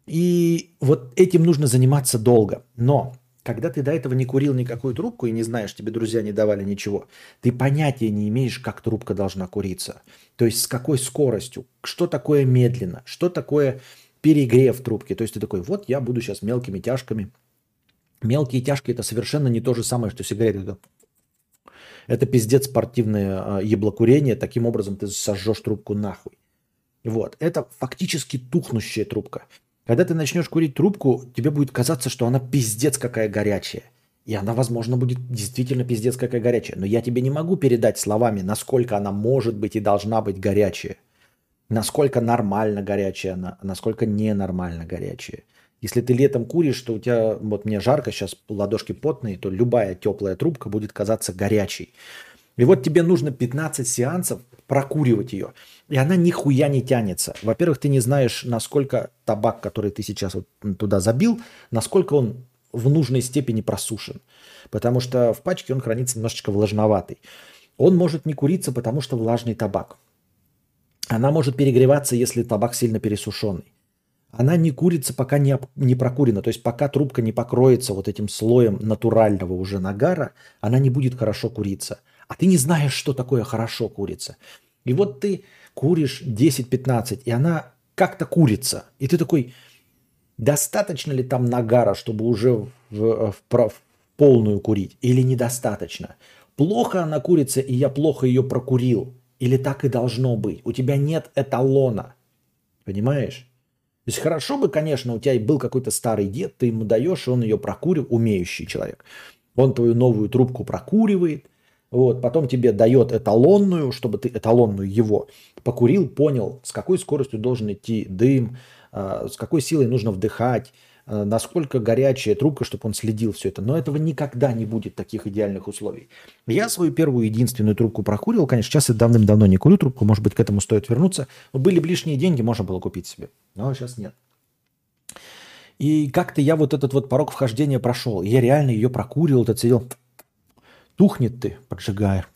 Speaker 1: И вот этим нужно заниматься долго. Но когда ты до этого не курил никакую трубку и не знаешь, тебе друзья не давали ничего, ты понятия не имеешь, как трубка должна куриться. То есть с какой скоростью, что такое медленно, что такое перегрев трубки. То есть ты такой, вот я буду сейчас мелкими тяжками. Мелкие тяжки это совершенно не то же самое, что сигарета. Это пиздец спортивное еблокурение. Таким образом ты сожжешь трубку нахуй. Вот. Это фактически тухнущая трубка. Когда ты начнешь курить трубку, тебе будет казаться, что она пиздец какая горячая. И она, возможно, будет действительно пиздец какая горячая. Но я тебе не могу передать словами, насколько она может быть и должна быть горячая. Насколько нормально горячая она, насколько ненормально горячая. Если ты летом куришь, то у тебя, вот мне жарко, сейчас ладошки потные, то любая теплая трубка будет казаться горячей. И вот тебе нужно 15 сеансов прокуривать ее. И она нихуя не тянется. Во-первых, ты не знаешь, насколько табак, который ты сейчас вот туда забил, насколько он в нужной степени просушен. Потому что в пачке он хранится немножечко влажноватый. Он может не куриться, потому что влажный табак. Она может перегреваться, если табак сильно пересушенный. Она не курится, пока не, не прокурена. То есть пока трубка не покроется вот этим слоем натурального уже нагара, она не будет хорошо куриться – а ты не знаешь, что такое хорошо курица. И вот ты куришь 10-15, и она как-то курица. И ты такой, достаточно ли там нагара, чтобы уже в, в, в, полную курить, или недостаточно? Плохо она курица, и я плохо ее прокурил. Или так и должно быть. У тебя нет эталона. Понимаешь? То есть хорошо бы, конечно, у тебя был какой-то старый дед, ты ему даешь, и он ее прокурил, умеющий человек. Он твою новую трубку прокуривает, вот, потом тебе дает эталонную, чтобы ты эталонную его покурил, понял, с какой скоростью должен идти дым, э, с какой силой нужно вдыхать, э, насколько горячая трубка, чтобы он следил все это. Но этого никогда не будет таких идеальных условий. Я свою первую единственную трубку прокурил. Конечно, сейчас я давным-давно не курю трубку, может быть, к этому стоит вернуться. Но были бы лишние деньги, можно было купить себе. Но сейчас нет. И как-то я вот этот вот порог вхождения прошел. Я реально ее прокурил, этот сидел, Тухнет ты, поджигаешь.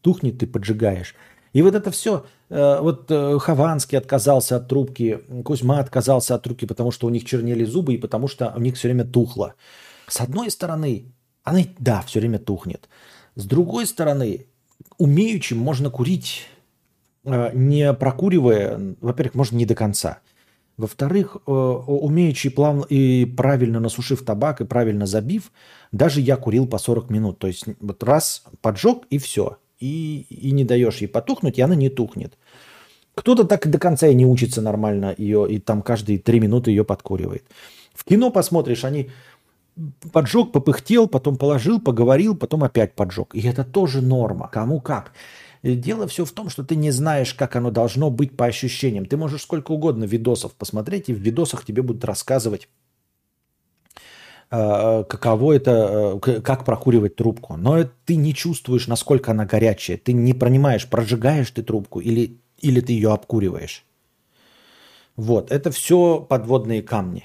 Speaker 1: Тухнет ты, поджигаешь. И вот это все, э, вот э, Хованский отказался от трубки, Кузьма отказался от трубки, потому что у них чернели зубы и потому что у них все время тухло. С одной стороны, она, да, все время тухнет. С другой стороны, умеючим можно курить, э, не прокуривая, во-первых, можно не до конца. Во-вторых, э, умеючи плавно и правильно насушив табак и правильно забив, даже я курил по 40 минут. То есть вот раз поджег и все. И, и не даешь ей потухнуть, и она не тухнет. Кто-то так до конца и не учится нормально ее, и там каждые три минуты ее подкуривает. В кино посмотришь, они поджег, попыхтел, потом положил, поговорил, потом опять поджег. И это тоже норма. Кому как. Дело все в том, что ты не знаешь, как оно должно быть по ощущениям. Ты можешь сколько угодно видосов посмотреть, и в видосах тебе будут рассказывать, э, каково это, э, как прокуривать трубку. Но ты не чувствуешь, насколько она горячая. Ты не понимаешь, прожигаешь ты трубку или, или ты ее обкуриваешь. Вот, это все подводные камни.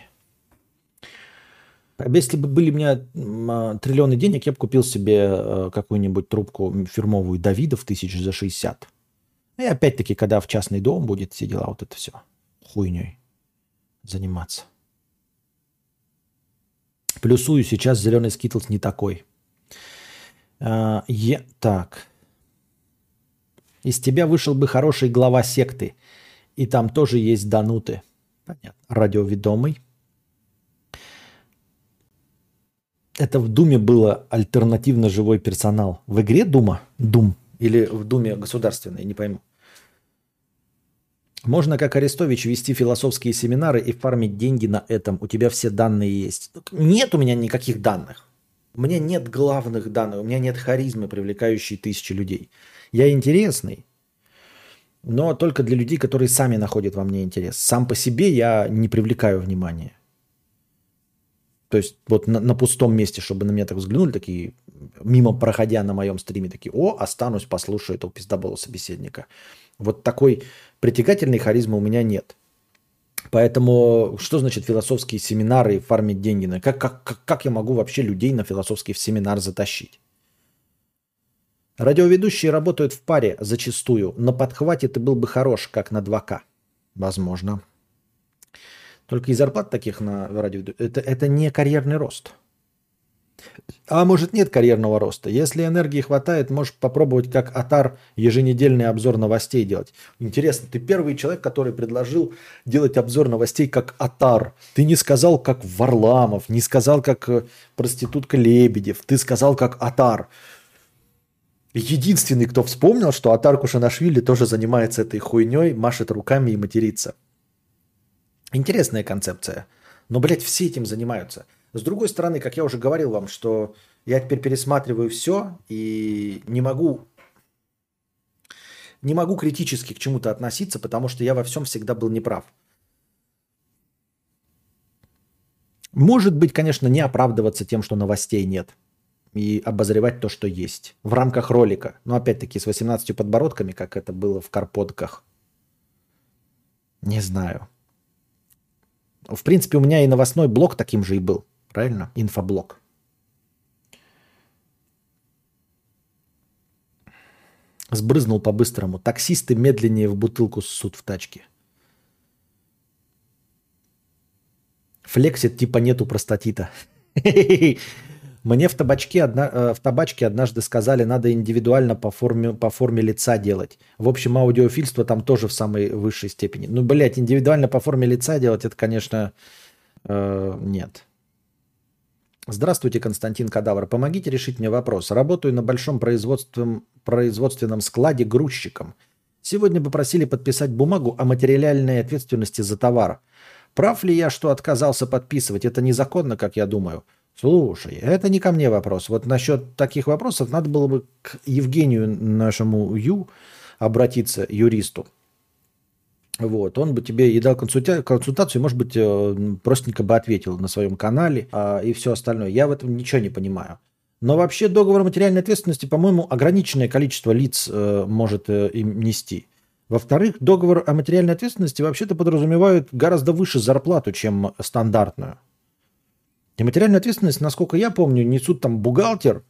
Speaker 1: Если бы были у меня а, триллионы денег, я бы купил себе э, какую-нибудь трубку фирмовую Давидов тысяч за 60. И опять-таки, когда в частный дом будет все дела, вот это все хуйней заниматься. Плюсую, сейчас зеленый скитлс не такой. А, е, так. Из тебя вышел бы хороший глава секты. И там тоже есть дануты. Понятно. Радиоведомый. Это в Думе было альтернативно живой персонал. В игре Дума? Дум. Или в Думе государственной, не пойму. Можно, как Арестович, вести философские семинары и фармить деньги на этом. У тебя все данные есть. Нет у меня никаких данных. У меня нет главных данных. У меня нет харизмы, привлекающей тысячи людей. Я интересный, но только для людей, которые сами находят во мне интерес. Сам по себе я не привлекаю внимания. То есть вот на, на пустом месте, чтобы на меня так взглянули, такие, мимо проходя на моем стриме, такие, о, останусь, послушаю этого пиздобола собеседника. Вот такой притягательной харизмы у меня нет. Поэтому что значит философские семинары и фармить деньги? Как, как, как, как я могу вообще людей на философский семинар затащить? Радиоведущие работают в паре зачастую. На подхвате ты был бы хорош, как на 2К. Возможно. Только и зарплат таких на радио... Это, это не карьерный рост. А может нет карьерного роста. Если энергии хватает, можешь попробовать как Атар еженедельный обзор новостей делать. Интересно, ты первый человек, который предложил делать обзор новостей как Атар. Ты не сказал как Варламов, не сказал как э, проститутка Лебедев. Ты сказал как Атар. Единственный, кто вспомнил, что Атар Кушанашвили тоже занимается этой хуйней, машет руками и матерится. Интересная концепция. Но, блядь, все этим занимаются. С другой стороны, как я уже говорил вам, что я теперь пересматриваю все и не могу не могу критически к чему-то относиться, потому что я во всем всегда был неправ. Может быть, конечно, не оправдываться тем, что новостей нет и обозревать то, что есть в рамках ролика. Но опять-таки с 18 подбородками, как это было в карпотках. Не знаю. В принципе, у меня и новостной блок таким же и был. Правильно? Инфоблок. Сбрызнул по-быстрому. Таксисты медленнее в бутылку ссут в тачке. Флексит типа нету простатита. Мне в табачке, одна, э, в табачке однажды сказали, надо индивидуально по форме, по форме лица делать. В общем, аудиофильство там тоже в самой высшей степени. Ну, блядь, индивидуально по форме лица делать, это, конечно, э, нет. Здравствуйте, Константин Кадавр. Помогите решить мне вопрос. Работаю на большом производственном, производственном складе грузчиком. Сегодня попросили подписать бумагу о материальной ответственности за товар. Прав ли я, что отказался подписывать? Это незаконно, как я думаю. Слушай, это не ко мне вопрос. Вот насчет таких вопросов надо было бы к Евгению нашему Ю обратиться, юристу. Вот, он бы тебе и дал консульта- консультацию, может быть, э, простенько бы ответил на своем канале а, и все остальное. Я в этом ничего не понимаю. Но вообще договор материальной ответственности, по-моему, ограниченное количество лиц э, может э, им нести. Во-вторых, договор о материальной ответственности вообще-то подразумевает гораздо выше зарплату, чем стандартную. И материальную ответственность, насколько я помню, несут там бухгалтер,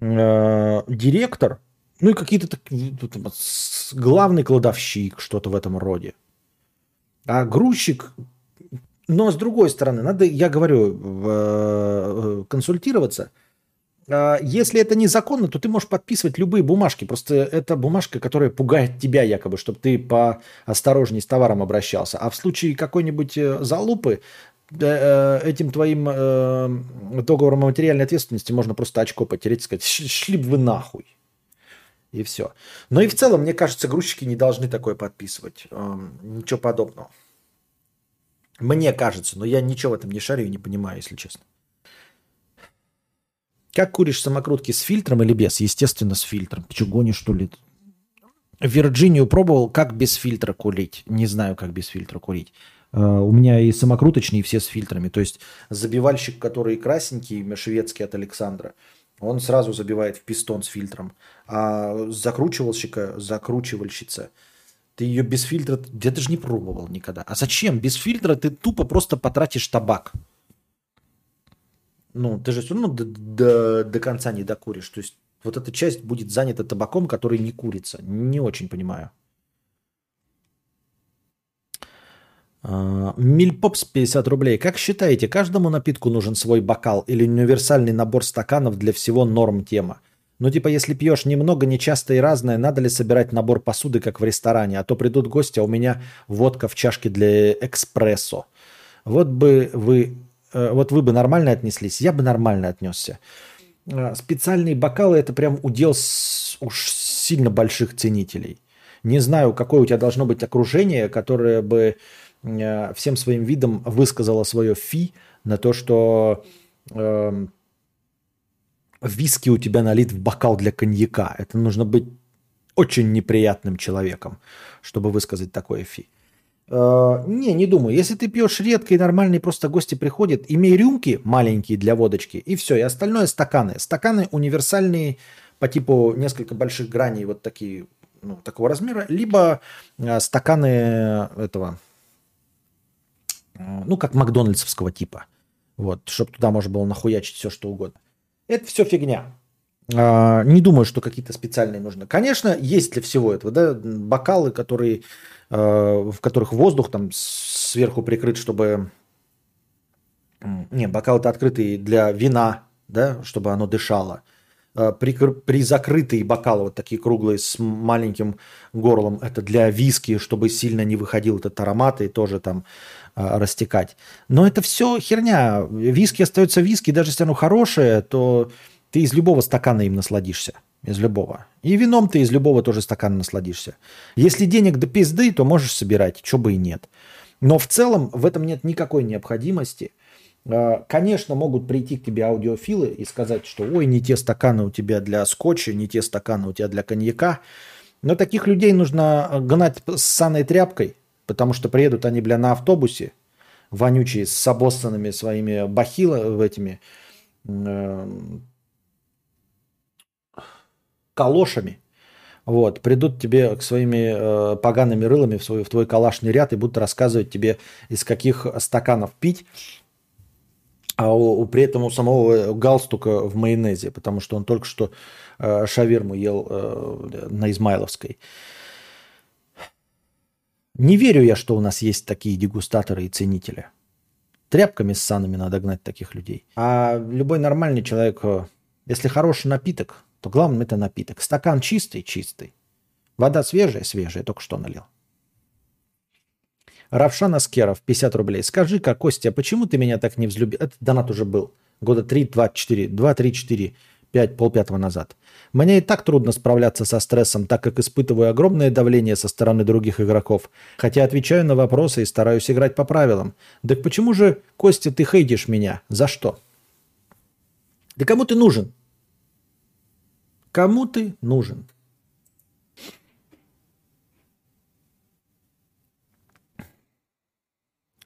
Speaker 1: э, директор, ну и какие-то главный кладовщик, что-то в этом роде. А грузчик, но с другой стороны, надо, я говорю, э, консультироваться. А если это незаконно, то ты можешь подписывать любые бумажки. Просто это бумажка, которая пугает тебя якобы, чтобы ты поосторожней с товаром обращался. А в случае какой-нибудь э, залупы этим твоим э, договором о материальной ответственности можно просто очко потереть и сказать, шли бы вы нахуй. И все. Но и в целом, мне кажется, грузчики не должны такое подписывать. Э, ничего подобного. Мне кажется, но я ничего в этом не шарю и не понимаю, если честно. Как куришь самокрутки с фильтром или без? Естественно, с фильтром. Ты что, гонишь, что ли? Вирджинию пробовал, как без фильтра курить. Не знаю, как без фильтра курить. Э, у меня и самокруточные, и все с фильтрами. То есть забивальщик, который красненький, шведский от Александра, он сразу забивает в пистон с фильтром. А закручивальщика, закручивальщица, ты ее без фильтра, я даже не пробовал никогда. А зачем? Без фильтра ты тупо просто потратишь табак. Ну, ты же все равно до, до, до конца не докуришь. То есть вот эта часть будет занята табаком, который не курится. Не очень понимаю. А, Мильпопс 50 рублей. Как считаете, каждому напитку нужен свой бокал или универсальный набор стаканов для всего норм тема? Ну типа, если пьешь немного, нечасто и разное, надо ли собирать набор посуды, как в ресторане? А то придут гости, а у меня водка в чашке для экспрессо. Вот бы вы, э, вот вы бы нормально отнеслись, я бы нормально отнесся. А, специальные бокалы – это прям удел уж сильно больших ценителей – Не знаю, какое у тебя должно быть окружение, которое бы всем своим видом высказало свое фи на то, что э, виски у тебя налит в бокал для коньяка. Это нужно быть очень неприятным человеком, чтобы высказать такое фи. Э, не, не думаю. Если ты пьешь редко и нормальные просто гости приходят, имей рюмки маленькие для водочки, и все. И остальное стаканы. Стаканы универсальные по типу несколько больших граней, вот такие, ну, такого размера, либо э, стаканы этого, э, ну, как макдональдсовского типа. Вот, чтобы туда можно было нахуячить все, что угодно. Это все фигня. А, не думаю, что какие-то специальные нужны. Конечно, есть для всего этого, да, бокалы, которые Э, в которых воздух там сверху прикрыт, чтобы... Не, бокал-то открытый для вина, да, чтобы оно дышало. Э, при, при закрытые бокалы, вот такие круглые с маленьким горлом, это для виски, чтобы сильно не выходил этот аромат и тоже там э, растекать. Но это все херня. Виски остается виски, даже если оно хорошее, то ты из любого стакана им насладишься. Из любого. И вином ты из любого тоже стакана насладишься. Если денег до пизды, то можешь собирать, чего бы и нет. Но в целом в этом нет никакой необходимости. А, конечно, могут прийти к тебе аудиофилы и сказать, что ой, не те стаканы у тебя для скотча, не те стаканы у тебя для коньяка. Но таких людей нужно гнать с саной тряпкой, потому что приедут они, бля, на автобусе, вонючие, с обоссанными своими бахилами, этими э, калошами, вот, придут тебе к своими э, погаными рылами в, свой, в твой калашный ряд и будут рассказывать тебе, из каких стаканов пить, а у, у, при этом у самого галстука в майонезе, потому что он только что э, шаверму ел э, на Измайловской. Не верю я, что у нас есть такие дегустаторы и ценители. Тряпками с санами надо гнать таких людей. А любой нормальный человек, э, если хороший напиток, то главное это напиток. Стакан чистый, чистый. Вода свежая, свежая, только что налил. Равшан Аскеров, 50 рублей. Скажи-ка, Костя, почему ты меня так не взлюбил? Это донат уже был. Года 3, 2, 4, 2, 3, 4, 5, полпятого назад. Мне и так трудно справляться со стрессом, так как испытываю огромное давление со стороны других игроков. Хотя отвечаю на вопросы и стараюсь играть по правилам. Так почему же, Костя, ты хейтишь меня? За что? Да кому ты нужен? Кому ты нужен?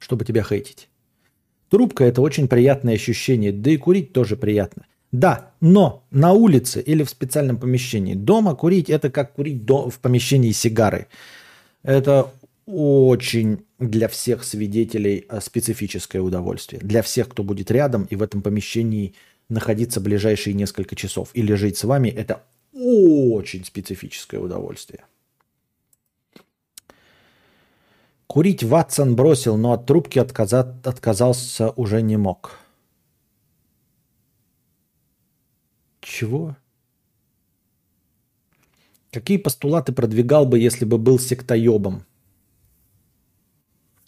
Speaker 1: Чтобы тебя хейтить. Трубка – это очень приятное ощущение, да и курить тоже приятно. Да, но на улице или в специальном помещении. Дома курить – это как курить в помещении сигары. Это очень для всех свидетелей э, специфическое удовольствие. Для всех, кто будет рядом и в этом помещении – находиться ближайшие несколько часов или жить с вами, это очень специфическое удовольствие. Курить Ватсон бросил, но от трубки отказа... отказался уже не мог. Чего? Какие постулаты продвигал бы, если бы был сектоебом?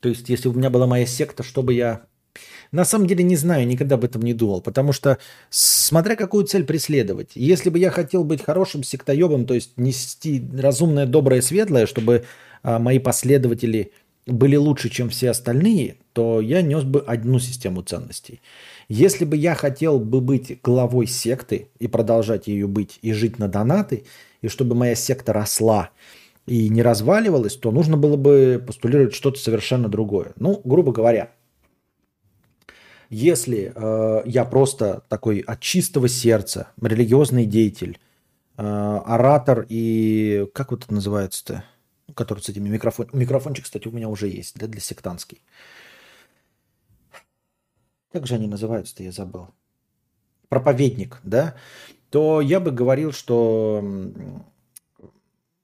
Speaker 1: То есть, если бы у меня была моя секта, что бы я на самом деле не знаю, никогда об этом не думал, потому что смотря какую цель преследовать. Если бы я хотел быть хорошим сектоебом, то есть нести разумное, доброе, светлое, чтобы а, мои последователи были лучше, чем все остальные, то я нес бы одну систему ценностей. Если бы я хотел бы быть главой секты и продолжать ее быть, и жить на донаты, и чтобы моя секта росла и не разваливалась, то нужно было бы постулировать что-то совершенно другое. Ну, грубо говоря, если э, я просто такой от чистого сердца, религиозный деятель, э, оратор и... Как вот это называется-то? Который с этими микрофон... Микрофончик, кстати, у меня уже есть, да, для сектантский. Как же они называются-то, я забыл. Проповедник, да? То я бы говорил, что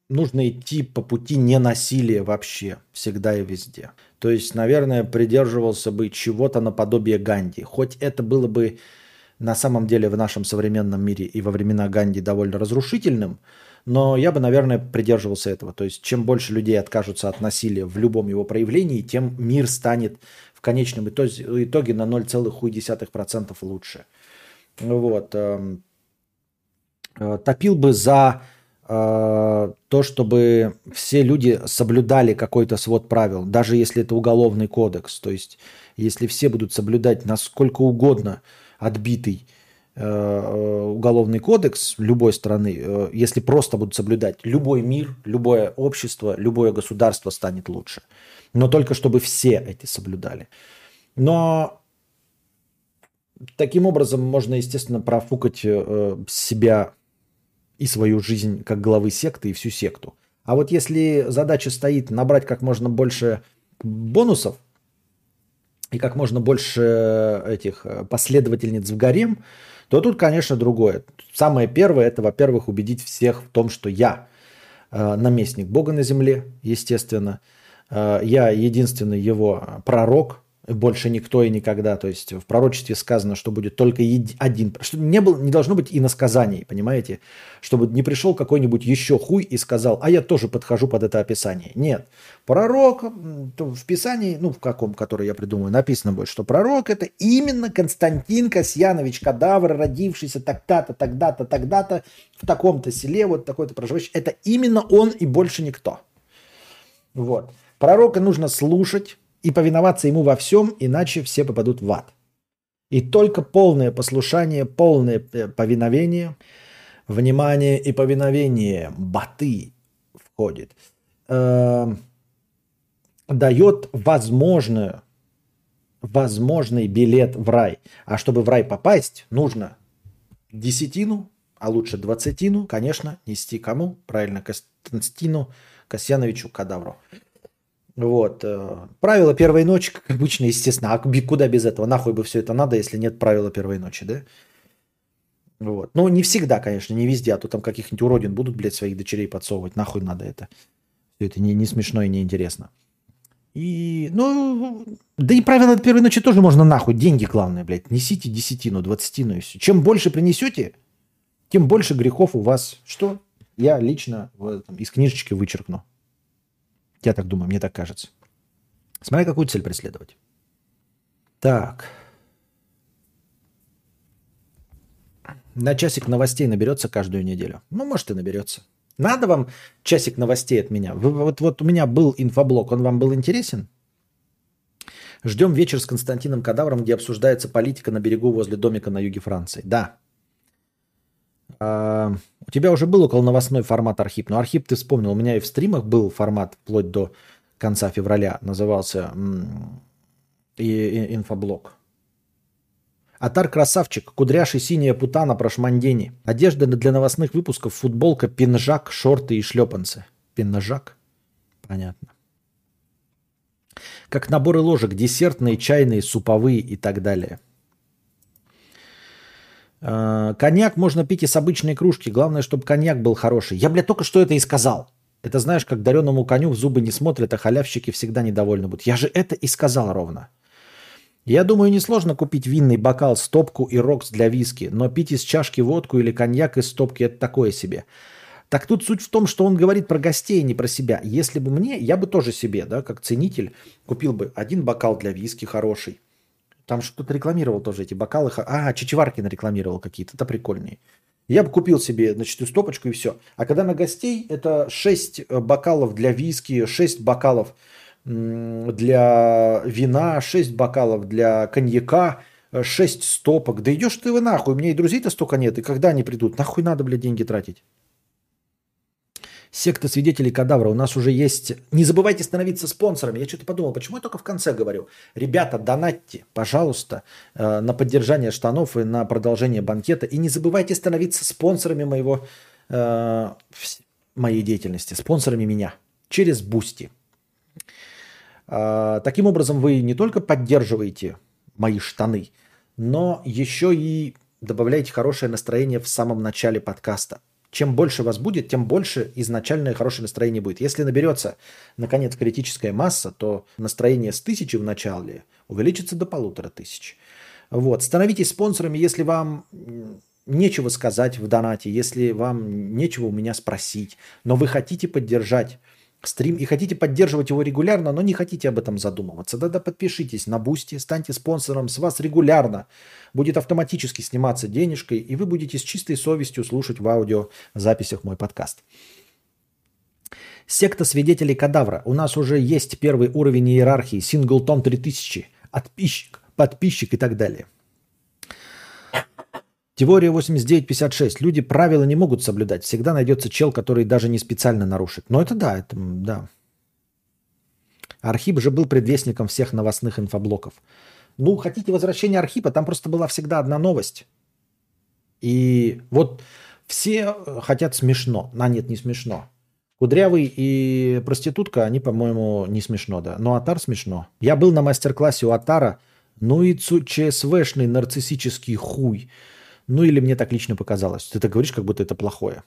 Speaker 1: нужно идти по пути ненасилия вообще, всегда и везде. То есть, наверное, придерживался бы чего-то наподобие Ганди. Хоть это было бы на самом деле в нашем современном мире и во времена Ганди довольно разрушительным, но я бы, наверное, придерживался этого. То есть, чем больше людей откажутся от насилия в любом его проявлении, тем мир станет в конечном итоге на 0,1% лучше. Вот. Эм, э, топил бы за э, то, чтобы все люди соблюдали какой-то свод правил, даже если это уголовный кодекс. То есть, если все будут соблюдать насколько угодно отбитый уголовный кодекс любой страны, э, если просто будут соблюдать, любой мир, любое общество, любое государство станет лучше. Но только чтобы все эти соблюдали. Но таким образом можно, естественно, профукать э, себя и свою жизнь как главы секты и всю секту. А вот если задача стоит набрать как можно больше бонусов и как можно больше этих э, последовательниц в гарем, то тут, конечно, другое. Самое первое – это, во-первых, убедить всех в том, что я э, наместник Бога на земле, естественно. Э, я единственный его пророк, больше никто и никогда. То есть в пророчестве сказано, что будет только один. Что не, было, не должно быть иносказаний, понимаете? Чтобы не пришел какой-нибудь еще хуй и сказал, а я тоже подхожу под это описание. Нет. Пророк в Писании, ну в каком, который я придумаю, написано будет, что пророк это именно Константин Касьянович Кадавр, родившийся тогда-то, тогда-то, тогда-то, в таком-то селе, вот такой-то проживающий. Это именно он и больше никто. Вот. Пророка нужно слушать, и повиноваться ему во всем, иначе все попадут в ад. И только полное послушание, полное э, повиновение, внимание и повиновение баты входит, э, дает возможную, возможный билет в рай. А чтобы в рай попасть, нужно десятину, а лучше двадцатину, конечно, нести кому? Правильно, Константину Касьяновичу Кадавру. Вот. Э, правило первой ночи, как обычно, естественно. А куда без этого? Нахуй бы все это надо, если нет правила первой ночи, да? Вот. Ну, не всегда, конечно, не везде, а то там каких-нибудь уродин будут, блядь, своих дочерей подсовывать. Нахуй надо это. Все это не, не смешно и не интересно. И, ну, да и правила первой ночи тоже можно нахуй. Деньги главное, блядь. Несите десятину, двадцатину и все. Чем больше принесете, тем больше грехов у вас. Что? Я лично в этом, из книжечки вычеркну. Я так думаю, мне так кажется. Смотри, какую цель преследовать. Так. На часик новостей наберется каждую неделю. Ну, может и наберется. Надо вам часик новостей от меня. Вы, вот, вот у меня был инфоблог, он вам был интересен? Ждем вечер с Константином Кадавром, где обсуждается политика на берегу возле домика на юге Франции. Да, а, у тебя уже был около новостной формат Архип, но Архип ты вспомнил, у меня и в стримах был формат вплоть до конца февраля, назывался и, и, инфоблог. Атар красавчик, кудряший синяя путана про шмандени. Одежда для новостных выпусков, футболка, пинжак, шорты и шлепанцы. Пинжак? Понятно. Как наборы ложек, десертные, чайные, суповые и так далее – коньяк можно пить и с обычной кружки. Главное, чтобы коньяк был хороший. Я, блядь, только что это и сказал. Это знаешь, как дареному коню в зубы не смотрят, а халявщики всегда недовольны будут. Я же это и сказал ровно. Я думаю, несложно купить винный бокал, стопку и рокс для виски, но пить из чашки водку или коньяк из стопки – это такое себе. Так тут суть в том, что он говорит про гостей, а не про себя. Если бы мне, я бы тоже себе, да, как ценитель, купил бы один бокал для виски хороший, там что-то рекламировал тоже эти бокалы. А, Чичеваркин рекламировал какие-то. Это прикольные. Я бы купил себе, значит, стопочку и все. А когда на гостей, это 6 э, бокалов для виски, 6 бокалов для вина, 6 бокалов для коньяка, 6 э, стопок. Да идешь ты вы нахуй, у меня и друзей-то столько нет. И когда они придут? Нахуй надо, блядь, деньги тратить? Секта свидетелей кадавра. У нас уже есть... Не забывайте становиться спонсорами. Я что-то подумал, почему я только в конце говорю? Ребята, донатьте, пожалуйста, э, на поддержание штанов и на продолжение банкета. И не забывайте становиться спонсорами моего, э, моей деятельности, спонсорами меня через Boosty. Э, таким образом, вы не только поддерживаете мои штаны, но еще и добавляете хорошее настроение в самом начале подкаста. Чем больше вас будет, тем больше изначальное хорошее настроение будет. Если наберется, наконец, критическая масса, то настроение с тысячи в начале увеличится до полутора тысяч. Вот. Становитесь спонсорами, если вам нечего сказать в донате, если вам нечего у меня спросить, но вы хотите поддержать стрим и хотите поддерживать его регулярно, но не хотите об этом задумываться, тогда подпишитесь на Boosty, станьте спонсором, с вас регулярно будет автоматически сниматься денежка, и вы будете с чистой совестью слушать в аудиозаписях мой подкаст. Секта свидетелей кадавра. У нас уже есть первый уровень иерархии, синглтон 3000, отписчик, подписчик и так далее. Теория 8956. Люди правила не могут соблюдать. Всегда найдется чел, который даже не специально нарушит. Но это да, это да. Архип же был предвестником всех новостных инфоблоков. Ну, хотите возвращения Архипа, там просто была всегда одна новость. И вот все хотят смешно. А нет, не смешно. Кудрявый и проститутка, они, по-моему, не смешно, да. Но Атар смешно. Я был на мастер-классе у Атара. Ну и ЦСВшный нарциссический хуй. Ну или мне так лично показалось. Ты так говоришь, как будто это плохое.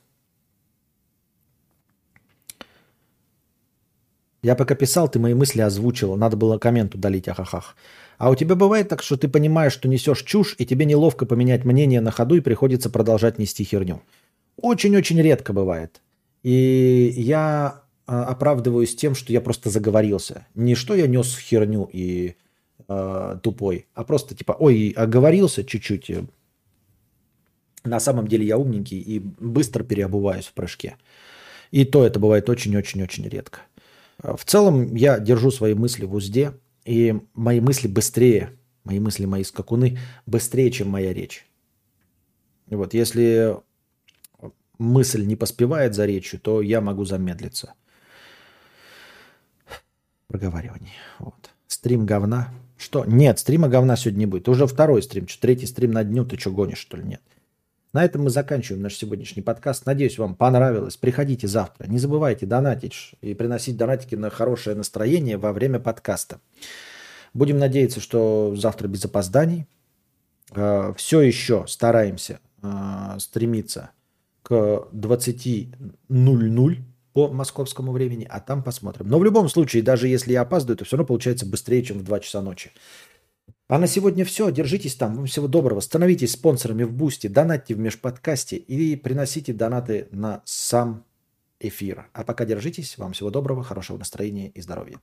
Speaker 1: Я пока писал, ты мои мысли озвучил. Надо было коммент удалить, ахахах. А у тебя бывает так, что ты понимаешь, что несешь чушь, и тебе неловко поменять мнение на ходу, и приходится продолжать нести херню. Очень-очень редко бывает. И я а, оправдываюсь тем, что я просто заговорился. Не что я нес херню и э, тупой, а просто типа, ой, оговорился чуть-чуть, на самом деле я умненький и быстро переобуваюсь в прыжке. И то это бывает очень-очень-очень редко. В целом я держу свои мысли в узде, и мои мысли быстрее, мои мысли, мои скакуны быстрее, чем моя речь. Вот, если мысль не поспевает за речью, то я могу замедлиться. Проговаривание. Вот. Стрим говна. Что? Нет, стрима говна сегодня не будет. Уже второй стрим. Что, третий стрим на дню? Ты что, гонишь, что ли? Нет. На этом мы заканчиваем наш сегодняшний подкаст. Надеюсь, вам понравилось. Приходите завтра. Не забывайте донатить и приносить донатики на хорошее настроение во время подкаста. Будем надеяться, что завтра без опозданий. Э, Все еще стараемся э, стремиться к 20.00 по московскому времени, а там посмотрим. Но в любом случае, даже если я опаздываю, то все равно получается быстрее, чем в 2 часа ночи. А на сегодня все. Держитесь там. Вам всего доброго. Становитесь спонсорами в Boosty, донатьте в межподкасте и приносите донаты на сам эфир. А пока держитесь. Вам всего доброго, хорошего настроения и здоровья.